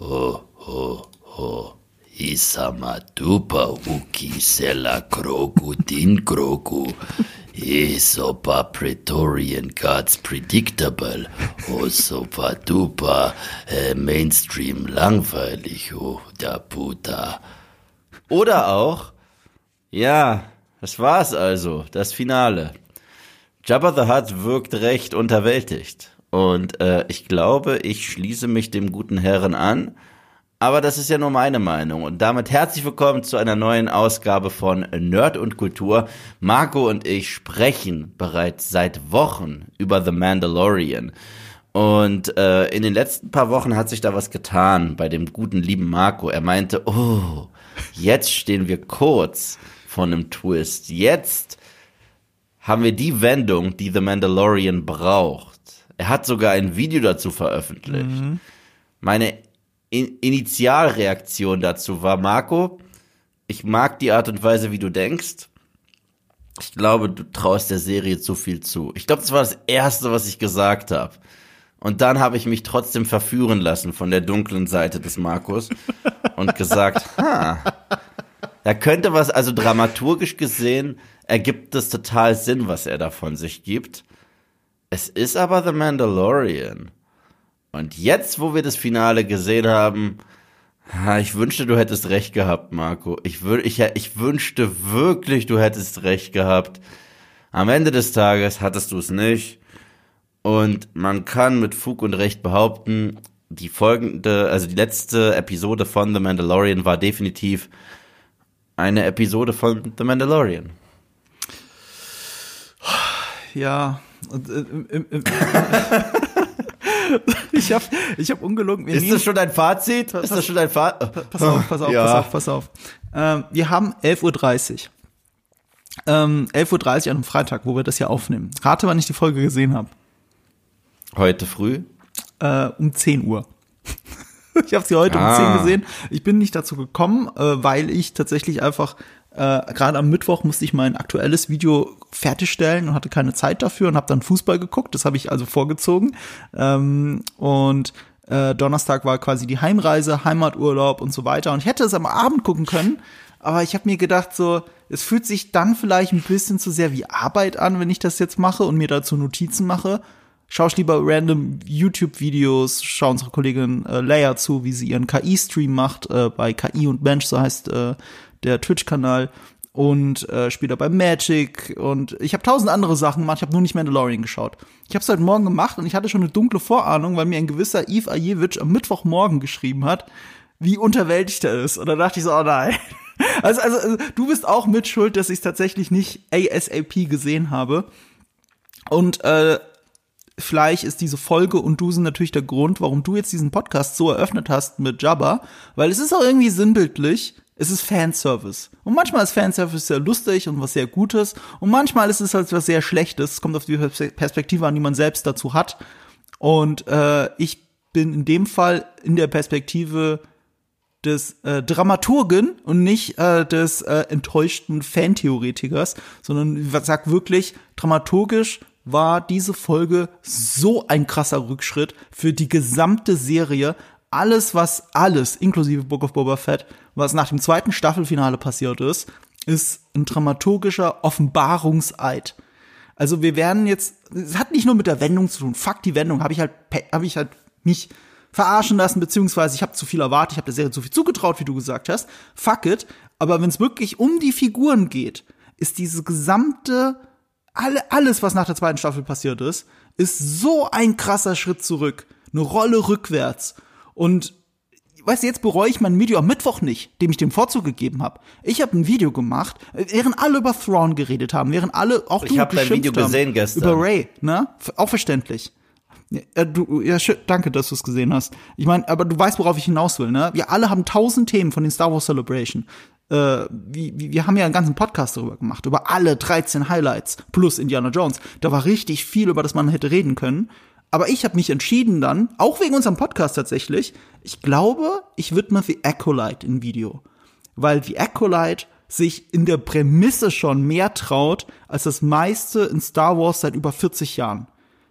Ho, ho, ho. Isama dupa uki sela krogu din krogu. Isopa Praetorian Gods Predictable. Super duper äh, Mainstream langweilig. Oh, der Puta. Oder auch, ja, das war's also, das Finale. Jabba the Hutt wirkt recht unterwältigt. Und äh, ich glaube, ich schließe mich dem guten Herren an. Aber das ist ja nur meine Meinung. Und damit herzlich willkommen zu einer neuen Ausgabe von Nerd und Kultur. Marco und ich sprechen bereits seit Wochen über The Mandalorian. Und äh, in den letzten paar Wochen hat sich da was getan bei dem guten lieben Marco. Er meinte, oh, jetzt stehen wir kurz vor einem Twist. Jetzt haben wir die Wendung, die The Mandalorian braucht. Er hat sogar ein Video dazu veröffentlicht. Mhm. Meine In Initialreaktion dazu war, Marco, ich mag die Art und Weise, wie du denkst. Ich glaube, du traust der Serie zu viel zu. Ich glaube, das war das Erste, was ich gesagt habe. Und dann habe ich mich trotzdem verführen lassen von der dunklen Seite des Markus und gesagt, ha, da könnte was, also dramaturgisch gesehen, ergibt es total Sinn, was er da von sich gibt. Es ist aber The Mandalorian. Und jetzt, wo wir das Finale gesehen haben, ich wünschte, du hättest recht gehabt, Marco. Ich, ich, ich wünschte wirklich, du hättest recht gehabt. Am Ende des Tages hattest du es nicht. Und man kann mit Fug und Recht behaupten, die folgende, also die letzte Episode von The Mandalorian war definitiv eine Episode von The Mandalorian. Ja, äh, ich habe ich hab ungelogen. Ist das schon dein Fazit? Ist das schon dein Fazit? Pass auf, pass auf, ja. pass auf, pass auf. Ähm, wir haben 11.30 Uhr. Ähm, 11.30 Uhr an einem Freitag, wo wir das hier aufnehmen. Rate, wann ich die Folge gesehen habe. Heute früh? Äh, um 10 Uhr. ich habe sie heute ah. um 10 gesehen. Ich bin nicht dazu gekommen, äh, weil ich tatsächlich einfach äh, Gerade am Mittwoch musste ich mein aktuelles Video fertigstellen und hatte keine Zeit dafür und habe dann Fußball geguckt. Das habe ich also vorgezogen. Ähm, und äh, Donnerstag war quasi die Heimreise, Heimaturlaub und so weiter. Und ich hätte es am Abend gucken können, aber ich habe mir gedacht, so, es fühlt sich dann vielleicht ein bisschen zu sehr wie Arbeit an, wenn ich das jetzt mache und mir dazu Notizen mache. Schau lieber random YouTube-Videos, schau unsere Kollegin äh, Leia zu, wie sie ihren KI-Stream macht, äh, bei KI und Mensch, so heißt äh, der Twitch-Kanal und äh, spielt dabei Magic und ich habe tausend andere Sachen gemacht, ich habe nur nicht Mandalorian geschaut. Ich habe es heute Morgen gemacht und ich hatte schon eine dunkle Vorahnung, weil mir ein gewisser Eve Ajewitsch am Mittwochmorgen geschrieben hat, wie unterwältigt er ist. Und da dachte ich so, oh nein. Also, also, also du bist auch mit schuld, dass ich tatsächlich nicht ASAP gesehen habe. Und äh, vielleicht ist diese Folge und du sind natürlich der Grund, warum du jetzt diesen Podcast so eröffnet hast mit Jabba, weil es ist auch irgendwie sinnbildlich, es ist Fanservice. Und manchmal ist Fanservice sehr lustig und was sehr Gutes. Und manchmal ist es halt was sehr Schlechtes. Es kommt auf die Perspektive an, die man selbst dazu hat. Und äh, ich bin in dem Fall in der Perspektive des äh, Dramaturgen und nicht äh, des äh, enttäuschten Fantheoretikers, sondern sag wirklich, dramaturgisch war diese Folge so ein krasser Rückschritt für die gesamte Serie, alles, was alles, inklusive Book of Boba Fett, was nach dem zweiten Staffelfinale passiert ist, ist ein dramaturgischer Offenbarungseid. Also wir werden jetzt, es hat nicht nur mit der Wendung zu tun. Fuck die Wendung, habe ich halt, habe ich halt mich verarschen lassen, beziehungsweise ich habe zu viel erwartet, ich habe der Serie zu viel zugetraut, wie du gesagt hast. Fuck it. Aber wenn es wirklich um die Figuren geht, ist diese gesamte, alle, alles, was nach der zweiten Staffel passiert ist, ist so ein krasser Schritt zurück. Eine Rolle rückwärts. Und weißt du, jetzt bereue ich mein Video am Mittwoch nicht, dem ich den Vorzug gegeben habe. Ich habe ein Video gemacht, während alle über Thrawn geredet haben, während alle auch ich du hab dein Video haben, gesehen gestern über Ray, ne? Auch verständlich. Ja, du, ja, danke, dass du es gesehen hast. Ich meine, aber du weißt, worauf ich hinaus will, ne? Wir alle haben tausend Themen von den Star Wars Celebration. Äh, wir, wir haben ja einen ganzen Podcast darüber gemacht, über alle 13 Highlights plus Indiana Jones. Da war richtig viel, über das man hätte reden können. Aber ich habe mich entschieden dann, auch wegen unserem Podcast tatsächlich, ich glaube, ich widme The Acolyte in Video. Weil The Acolyte sich in der Prämisse schon mehr traut, als das meiste in Star Wars seit über 40 Jahren.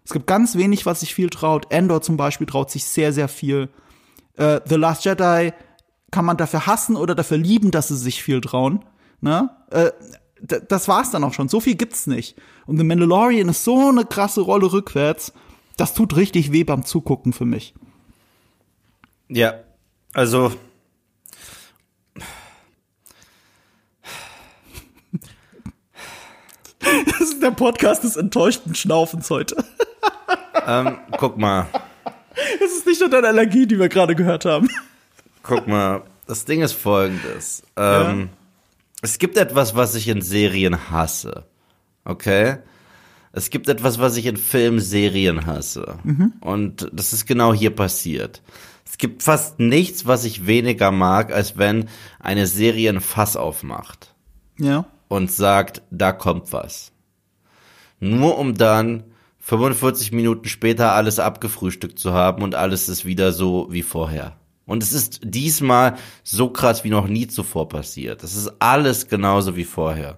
Es gibt ganz wenig, was sich viel traut. Endor zum Beispiel traut sich sehr, sehr viel. Äh, The Last Jedi kann man dafür hassen oder dafür lieben, dass sie sich viel trauen. Ne? Äh, das war's dann auch schon. So viel gibt's nicht. Und The Mandalorian ist so eine krasse Rolle rückwärts. Das tut richtig weh beim Zugucken für mich. Ja, also Das ist der Podcast des enttäuschten Schnaufens heute. ähm, guck mal. Es ist nicht nur deine Allergie, die wir gerade gehört haben. Guck mal, das Ding ist folgendes. Ähm, ja. Es gibt etwas, was ich in Serien hasse. Okay? Es gibt etwas, was ich in Filmserien hasse. Mhm. Und das ist genau hier passiert. Es gibt fast nichts, was ich weniger mag, als wenn eine Serie ein Fass aufmacht. Ja. Und sagt, da kommt was. Nur um dann 45 Minuten später alles abgefrühstückt zu haben und alles ist wieder so wie vorher. Und es ist diesmal so krass wie noch nie zuvor passiert. Es ist alles genauso wie vorher.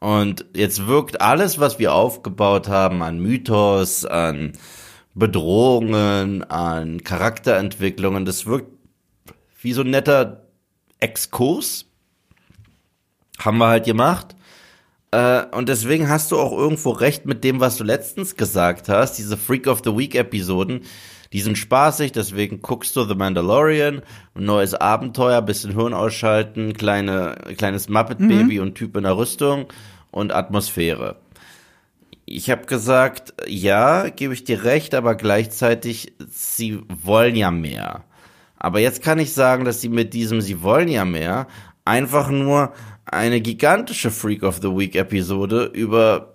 Und jetzt wirkt alles, was wir aufgebaut haben an Mythos, an Bedrohungen, an Charakterentwicklungen, das wirkt wie so ein netter Exkurs. Haben wir halt gemacht. Äh, und deswegen hast du auch irgendwo recht mit dem, was du letztens gesagt hast. Diese Freak of the Week Episoden, die sind spaßig, deswegen guckst du The Mandalorian, neues Abenteuer, bisschen Hirn ausschalten, kleine, kleines Muppet-Baby mhm. und Typ in der Rüstung und Atmosphäre. Ich habe gesagt, ja, gebe ich dir recht, aber gleichzeitig, sie wollen ja mehr. Aber jetzt kann ich sagen, dass sie mit diesem Sie wollen ja mehr einfach nur eine gigantische Freak of the Week Episode über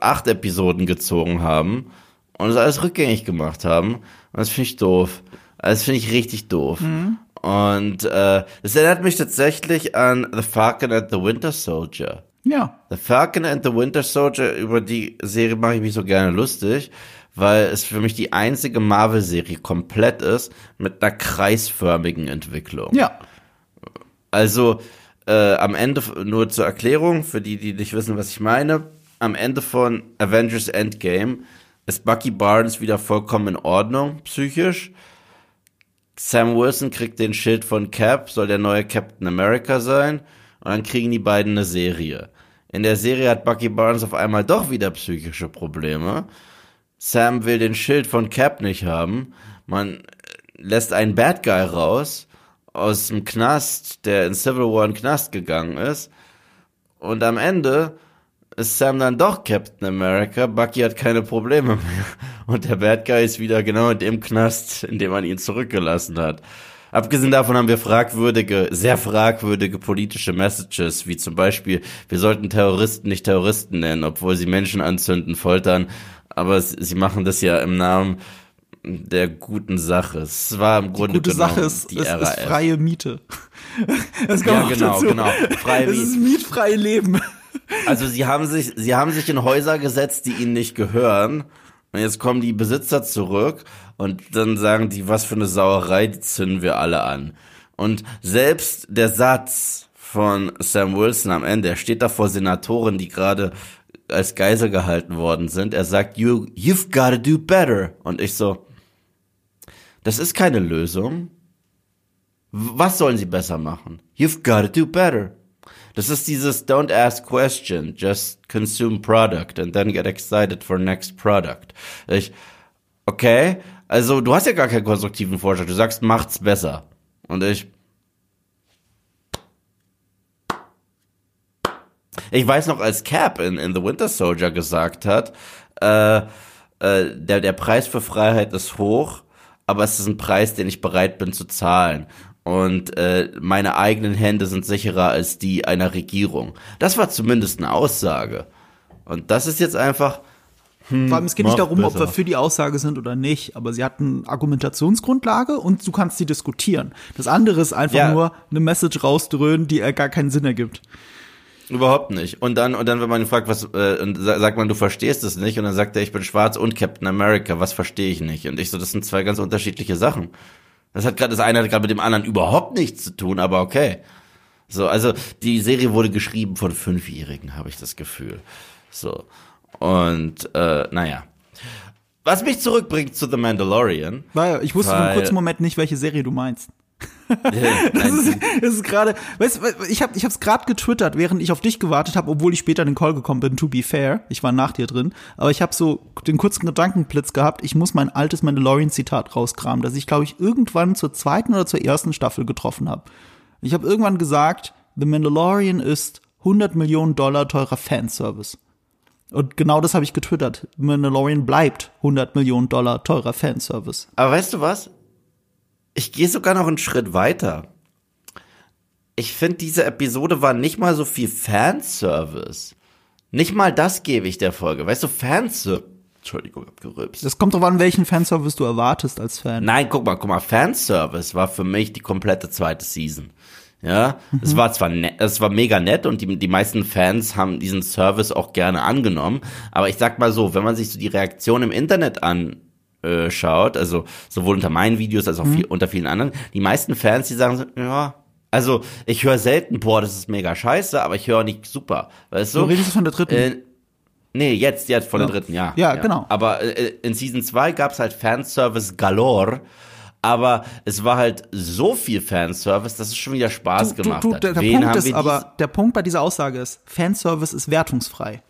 acht Episoden gezogen haben und das alles rückgängig gemacht haben. Und das finde ich doof. Das finde ich richtig doof. Mhm. Und äh, das erinnert mich tatsächlich an The Falcon and the Winter Soldier. Ja. The Falcon and the Winter Soldier, über die Serie mache ich mich so gerne lustig, weil es für mich die einzige Marvel-Serie komplett ist mit einer kreisförmigen Entwicklung. Ja. Also äh, am Ende, nur zur Erklärung, für die, die nicht wissen, was ich meine, am Ende von Avengers Endgame ist Bucky Barnes wieder vollkommen in Ordnung, psychisch. Sam Wilson kriegt den Schild von Cap, soll der neue Captain America sein. Und dann kriegen die beiden eine Serie. In der Serie hat Bucky Barnes auf einmal doch wieder psychische Probleme. Sam will den Schild von Cap nicht haben. Man lässt einen Bad Guy raus aus dem Knast, der in Civil War in Knast gegangen ist. Und am Ende ist Sam dann doch Captain America. Bucky hat keine Probleme mehr. Und der Bad Guy ist wieder genau in dem Knast, in dem man ihn zurückgelassen hat. Abgesehen davon haben wir fragwürdige, sehr fragwürdige politische Messages, wie zum Beispiel, wir sollten Terroristen nicht Terroristen nennen, obwohl sie Menschen anzünden, foltern. Aber sie machen das ja im Namen der guten Sache. Es war im Grunde die gute Sache ist, die ist, ist freie Miete. Das ja, genau, dazu. genau. Freie Miete. Es ist mietfreie Leben. Also sie haben sich, sie haben sich in Häuser gesetzt, die ihnen nicht gehören. Und jetzt kommen die Besitzer zurück und dann sagen die, was für eine Sauerei, die zünden wir alle an. Und selbst der Satz von Sam Wilson am Ende, er steht da vor Senatoren, die gerade als Geisel gehalten worden sind. Er sagt, you, you've gotta do better. Und ich so, das ist keine Lösung. Was sollen sie besser machen? You've gotta do better. Das ist dieses Don't ask question, just consume product and then get excited for next product. Ich, okay, also du hast ja gar keinen konstruktiven Vorschlag. Du sagst, macht's besser. Und ich, ich weiß noch, als Cap in, in The Winter Soldier gesagt hat, äh, äh, der, der Preis für Freiheit ist hoch, aber es ist ein Preis, den ich bereit bin zu zahlen und äh, meine eigenen Hände sind sicherer als die einer Regierung. Das war zumindest eine Aussage. Und das ist jetzt einfach. Hm, Vor allem, es geht nicht darum, besser. ob wir für die Aussage sind oder nicht, aber sie hatten Argumentationsgrundlage und du kannst sie diskutieren. Das andere ist einfach ja. nur eine Message rausdröhnen, die gar keinen Sinn ergibt. Überhaupt nicht. Und dann, und dann, wenn man ihn fragt, was, äh, und sagt man, du verstehst es nicht, und dann sagt er, ich bin schwarz und Captain America, was verstehe ich nicht? Und ich so, das sind zwei ganz unterschiedliche Sachen. Das hat gerade das eine hat gerade mit dem anderen überhaupt nichts zu tun, aber okay. So, also die Serie wurde geschrieben von Fünfjährigen, habe ich das Gefühl. So. Und äh, naja. Was mich zurückbringt zu The Mandalorian. Weil ich wusste für einen kurzen Moment nicht, welche Serie du meinst. Das ist, das ist gerade, weißt du, ich habe ich hab's gerade getwittert, während ich auf dich gewartet habe, obwohl ich später in den Call gekommen bin, to be fair. Ich war nach dir drin, aber ich habe so den kurzen Gedankenblitz gehabt, ich muss mein altes Mandalorian-Zitat rauskramen, das ich, glaube ich, irgendwann zur zweiten oder zur ersten Staffel getroffen habe. Ich habe irgendwann gesagt, The Mandalorian ist 100 Millionen Dollar teurer Fanservice. Und genau das habe ich getwittert. Mandalorian bleibt 100 Millionen Dollar teurer Fanservice. Aber weißt du was? Ich gehe sogar noch einen Schritt weiter. Ich finde, diese Episode war nicht mal so viel Fanservice. Nicht mal das gebe ich der Folge. Weißt du, Fanservice. Entschuldigung, hab gerülpst. Das kommt drauf an, welchen Fanservice du erwartest als Fan. Nein, guck mal, guck mal, Fanservice war für mich die komplette zweite Season. Ja, es war zwar nett, es war mega nett und die, die meisten Fans haben diesen Service auch gerne angenommen, aber ich sag mal so, wenn man sich so die Reaktion im Internet anschaut, also sowohl unter meinen Videos als auch viel, unter vielen anderen, die meisten Fans, die sagen so, ja, also ich höre selten, boah, das ist mega scheiße, aber ich höre nicht super, weißt du? Du redest von der dritten. Äh, nee, jetzt, jetzt von Ja. der dritten, ja. Ja, genau. Aber äh, in Season 2 gab's halt Fanservice galore, aber es war halt so viel Fanservice, dass es schon wieder Spaß du, gemacht du, hat. der, der Wen Punkt ist aber, der Punkt bei dieser Aussage ist, Fanservice ist wertungsfrei.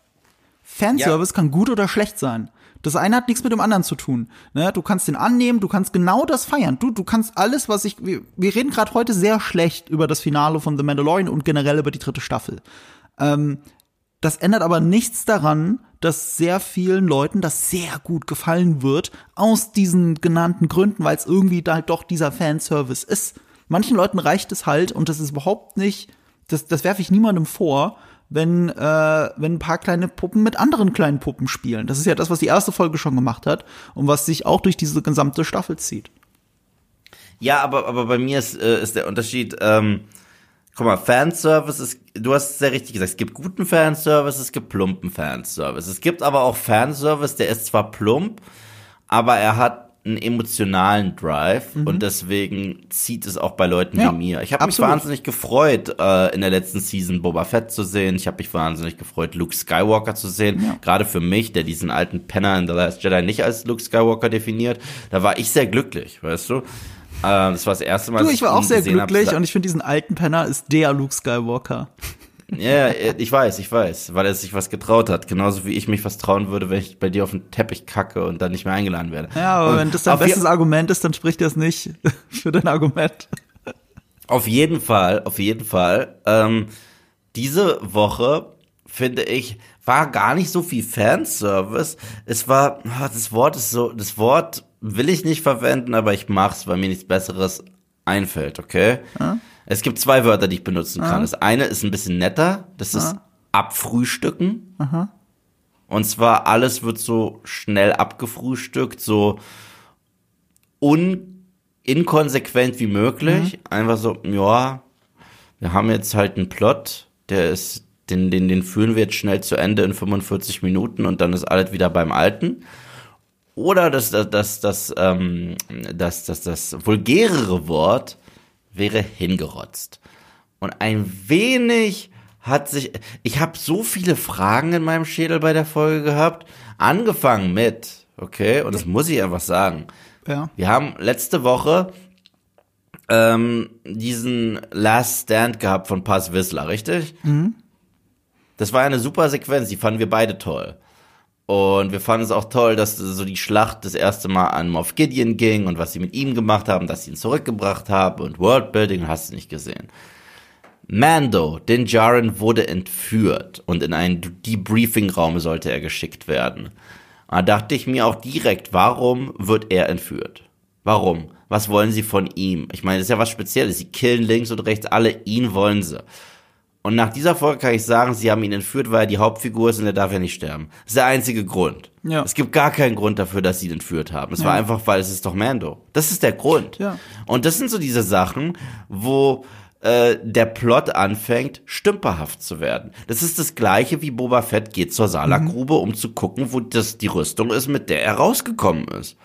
Fanservice kann gut oder schlecht sein. Das eine hat nichts mit dem anderen zu tun. Ne? Du kannst den annehmen, du kannst genau das feiern. Du, du kannst alles, was ich. Wir, wir reden gerade heute sehr schlecht über das Finale von The Mandalorian und generell über die dritte Staffel. Ähm, das ändert aber nichts daran, dass sehr vielen Leuten das sehr gut gefallen wird, aus diesen genannten Gründen, weil es irgendwie da halt doch dieser Fanservice ist. Manchen Leuten reicht es halt und das ist überhaupt nicht, das, das werfe ich niemandem vor, wenn, äh, wenn ein paar kleine Puppen mit anderen kleinen Puppen spielen. Das ist ja das, was die erste Folge schon gemacht hat und was sich auch durch diese gesamte Staffel zieht. Ja, aber, aber bei mir ist, äh, ist der Unterschied, ähm, guck mal, Fanservice ist, du hast es sehr richtig gesagt, es gibt guten Fanservice, es gibt plumpen Fanservice. Es gibt aber auch Fanservice, der ist zwar plump, aber er hat einen emotionalen Drive und deswegen zieht es auch bei Leuten Mhm. Ja, wie mir. Ich habe mich wahnsinnig gefreut, äh, in der letzten Season Boba Fett zu sehen. Ich habe mich wahnsinnig gefreut, Luke Skywalker zu sehen. Gerade für mich, der diesen alten Penner in The Last Jedi nicht als Luke Skywalker definiert, da war ich sehr glücklich, weißt du? Äh, das war das erste Mal, Du, dass ich war auch sehr gesehen hab. glücklich und ich finde diesen alten Penner ist der Luke Skywalker. Ja, ich weiß, ich weiß, weil er sich was getraut hat. Genauso wie ich mich was trauen würde, wenn ich bei dir auf den Teppich kacke und dann nicht mehr eingeladen werde. Ja, aber und wenn das dein bestes Argument ist, dann spricht das nicht für dein Argument. Auf jeden Fall, auf jeden Fall. Ähm, diese Woche, finde ich, war gar nicht so viel Fanservice. Es war, ah, das Wort ist so, das Wort will ich nicht verwenden, aber ich mach's, weil mir nichts Besseres einfällt, okay? Es gibt zwei Wörter, die ich benutzen kann. Das eine ist ein bisschen netter, das ist abfrühstücken. Und zwar alles wird so schnell abgefrühstückt, so un inkonsequent wie möglich. Einfach so, ja, wir haben jetzt halt einen Plot, der ist, den, den, den führen wir jetzt schnell zu Ende in 45 Minuten und dann ist alles wieder beim Alten. Oder das, das, das, das, ähm, das, das, das vulgärere Wort wäre hingerotzt. Und ein wenig hat sich, ich habe so viele Fragen in meinem Schädel bei der Folge gehabt, angefangen mit, okay, und das muss ich einfach sagen. Ja. Wir haben letzte Woche ähm, diesen Last Stand gehabt von Paz Wissler, richtig? Das war eine super Sequenz, die fanden wir beide toll. Und wir fanden es auch toll, dass so die Schlacht das erste Mal an Moff Gideon ging und was sie mit ihm gemacht haben, dass sie ihn zurückgebracht haben und Worldbuilding hast du nicht gesehen. Mando, Din Djarin wurde entführt und in einen Debriefing-Raum sollte er geschickt werden. Da dachte ich mir auch direkt, warum wird er entführt? Warum? Was wollen sie von ihm? Ich meine, das ist ja was Spezielles. Sie killen links und rechts alle, ihn wollen sie. Und nach dieser Folge kann ich sagen, sie haben ihn entführt, weil er die Hauptfigur ist und er darf ja nicht sterben. Das ist der einzige Grund. Ja. Es gibt gar keinen Grund dafür, dass sie ihn entführt haben. Es war Ja. einfach, weil es ist doch Mando. Das ist der Grund. Ja. Und das sind so diese Sachen, wo äh, der Plot anfängt, stümperhaft zu werden. Das ist das gleiche wie Boba Fett geht zur Salakgrube, um zu gucken, wo das die Rüstung ist, mit der er rausgekommen ist.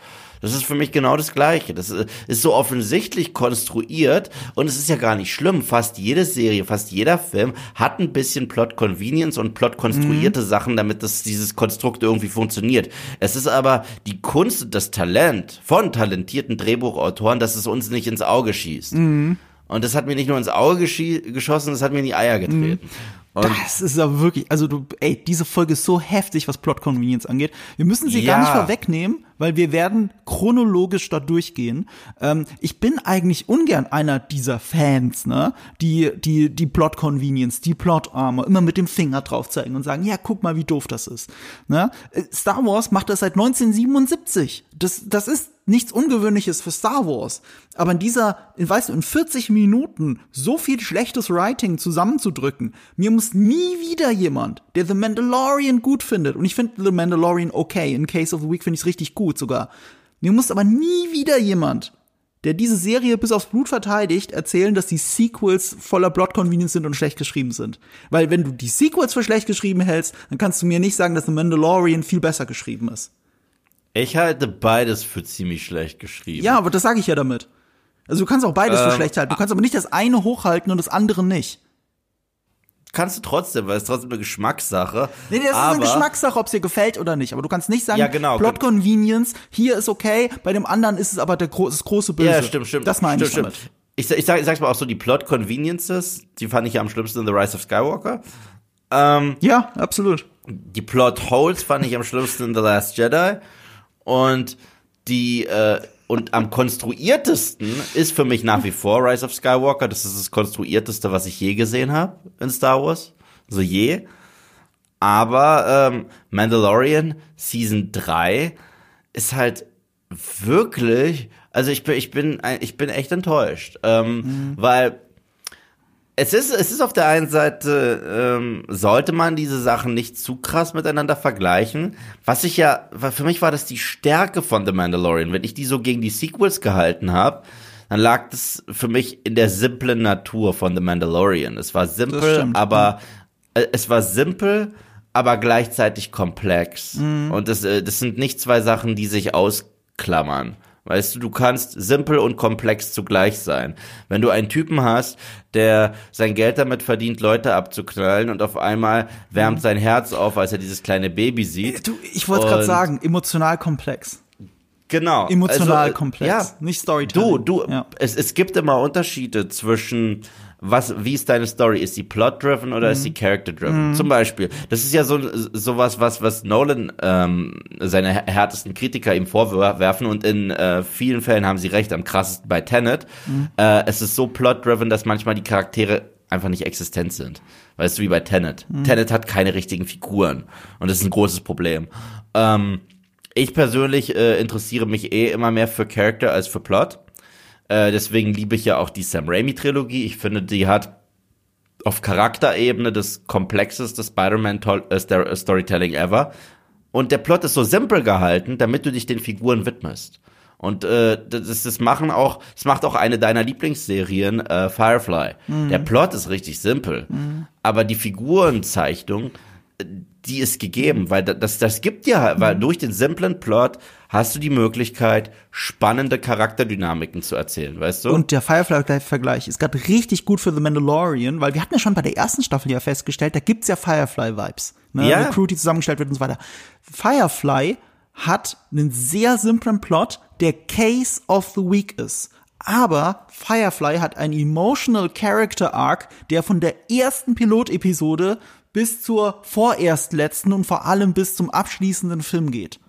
Das ist für mich genau das Gleiche. Das ist so offensichtlich konstruiert und es ist ja gar nicht schlimm. Fast jede Serie, fast jeder Film hat ein bisschen Plot Convenience und Plot konstruierte mhm. Sachen, damit das, dieses Konstrukt irgendwie funktioniert. Es ist aber die Kunst und das Talent von talentierten Drehbuchautoren, dass es uns nicht ins Auge schießt. Mhm. Und das hat mir nicht nur ins Auge geschossen, das hat mir in die Eier getreten. Mhm. Und das ist aber wirklich, also du, ey, diese Folge ist so heftig, was Plot Convenience angeht. Wir müssen sie ja. gar nicht vorwegnehmen, weil wir werden chronologisch da durchgehen. Ähm, ich bin eigentlich ungern einer dieser Fans, ne, die die die Plot Convenience, die Plot Armor immer mit dem Finger drauf zeigen und sagen, ja, guck mal, wie doof das ist. Ne? Äh, Star Wars macht das seit 1977. Das das ist nichts Ungewöhnliches für Star Wars. Aber in dieser, weißt du, in 40 Minuten so viel schlechtes Writing zusammenzudrücken, mir muss nie wieder jemand, der The Mandalorian gut findet, und ich finde The Mandalorian okay, in Case of the Week finde ich es richtig gut sogar, mir muss aber nie wieder jemand, der diese Serie bis aufs Blut verteidigt, erzählen, dass die Sequels voller Plot Convenience sind und schlecht geschrieben sind. Weil wenn du die Sequels für schlecht geschrieben hältst, dann kannst du mir nicht sagen, dass The Mandalorian viel besser geschrieben ist. Ich halte beides für ziemlich schlecht geschrieben. Ja, aber das sage ich ja damit. Also du kannst auch beides ähm, für schlecht halten. Du kannst aber nicht das eine hochhalten und das andere nicht. Kannst du trotzdem, weil es trotzdem eine Geschmackssache. Nee, das aber, ist eine Geschmackssache, ob es dir gefällt oder nicht. Aber du kannst nicht sagen, ja, genau, Plot Convenience, hier ist okay, bei dem anderen ist es aber der gro das große Böse. Ja, stimmt, stimmt. Das meine ich stimmt. damit. Ich, ich, sag, ich sag's mal auch so, die Plot Conveniences, die fand ich ja am schlimmsten in The Rise of Skywalker. Ähm, ja, absolut. Die Plot Holes fand ich am schlimmsten in The Last Jedi. Und die äh, und am konstruiertesten ist für mich nach wie vor Rise of Skywalker. Das ist das konstruierteste, was ich je gesehen habe in Star Wars. So je. Aber ähm, Mandalorian Season 3 ist halt wirklich, also ich bin, ich bin, ich bin echt enttäuscht, ähm, mhm. weil es ist, es ist auf der einen Seite, ähm, sollte man diese Sachen nicht zu krass miteinander vergleichen. Was ich ja, für mich war das die Stärke von The Mandalorian. Wenn ich die so gegen die Sequels gehalten habe, dann lag das für mich in der simplen Natur von The Mandalorian. Es war simpel, aber äh, es war simpel, aber gleichzeitig komplex. Mhm. Und das, äh, das sind nicht zwei Sachen, die sich ausklammern. Weißt du, du kannst simpel und komplex zugleich sein. Wenn du einen Typen hast, der sein Geld damit verdient, Leute abzuknallen und auf einmal wärmt sein Herz auf, als er dieses kleine Baby sieht. Du, ich wollte gerade sagen, emotional komplex. Genau. Emotional also, komplex, ja, nicht Storytelling. Du, du, ja. es, es gibt immer Unterschiede zwischen was, wie ist deine Story? Ist sie plot-driven oder mhm. ist sie character-driven? Mhm. Zum Beispiel. Das ist ja so, sowas, was, was Nolan, ähm, seine härtesten Kritiker ihm vorwerfen und in äh, vielen Fällen haben sie recht, am krassesten bei Tenet. Mhm. Äh, es ist so plot-driven, dass manchmal die Charaktere einfach nicht existent sind. Weißt du, wie bei Tenet. Mhm. Tenet hat keine richtigen Figuren. Und das ist ein großes Problem. Ähm, ich persönlich äh, interessiere mich eh immer mehr für Character als für Plot. Äh, deswegen liebe ich ja auch die Sam Raimi-Trilogie. Ich finde, die hat auf Charakterebene das komplexeste Spider-Man-Storytelling äh, ever. Und der Plot ist so simpel gehalten, damit du dich den Figuren widmest. Und äh, das, das machen auch, das macht auch eine deiner Lieblingsserien, äh, Firefly. Mhm. Der Plot ist richtig simpel, mhm. aber die Figurenzeichnung, die ist gegeben, weil das, das gibt ja, weil mhm. durch den simplen Plot hast du die Möglichkeit, spannende Charakterdynamiken zu erzählen, weißt du? Und der Firefly-Vergleich ist gerade richtig gut für The Mandalorian, weil wir hatten ja schon bei der ersten Staffel ja festgestellt, da gibt's ja Firefly-Vibes. Ne? Ja. Eine Crew, die zusammengestellt wird und so weiter. Firefly hat einen sehr simplen Plot, der Case of the Week ist. Aber Firefly hat einen emotional Character Arc, der von der ersten Pilotepisode bis zur vorerst letzten und vor allem bis zum abschließenden Film geht.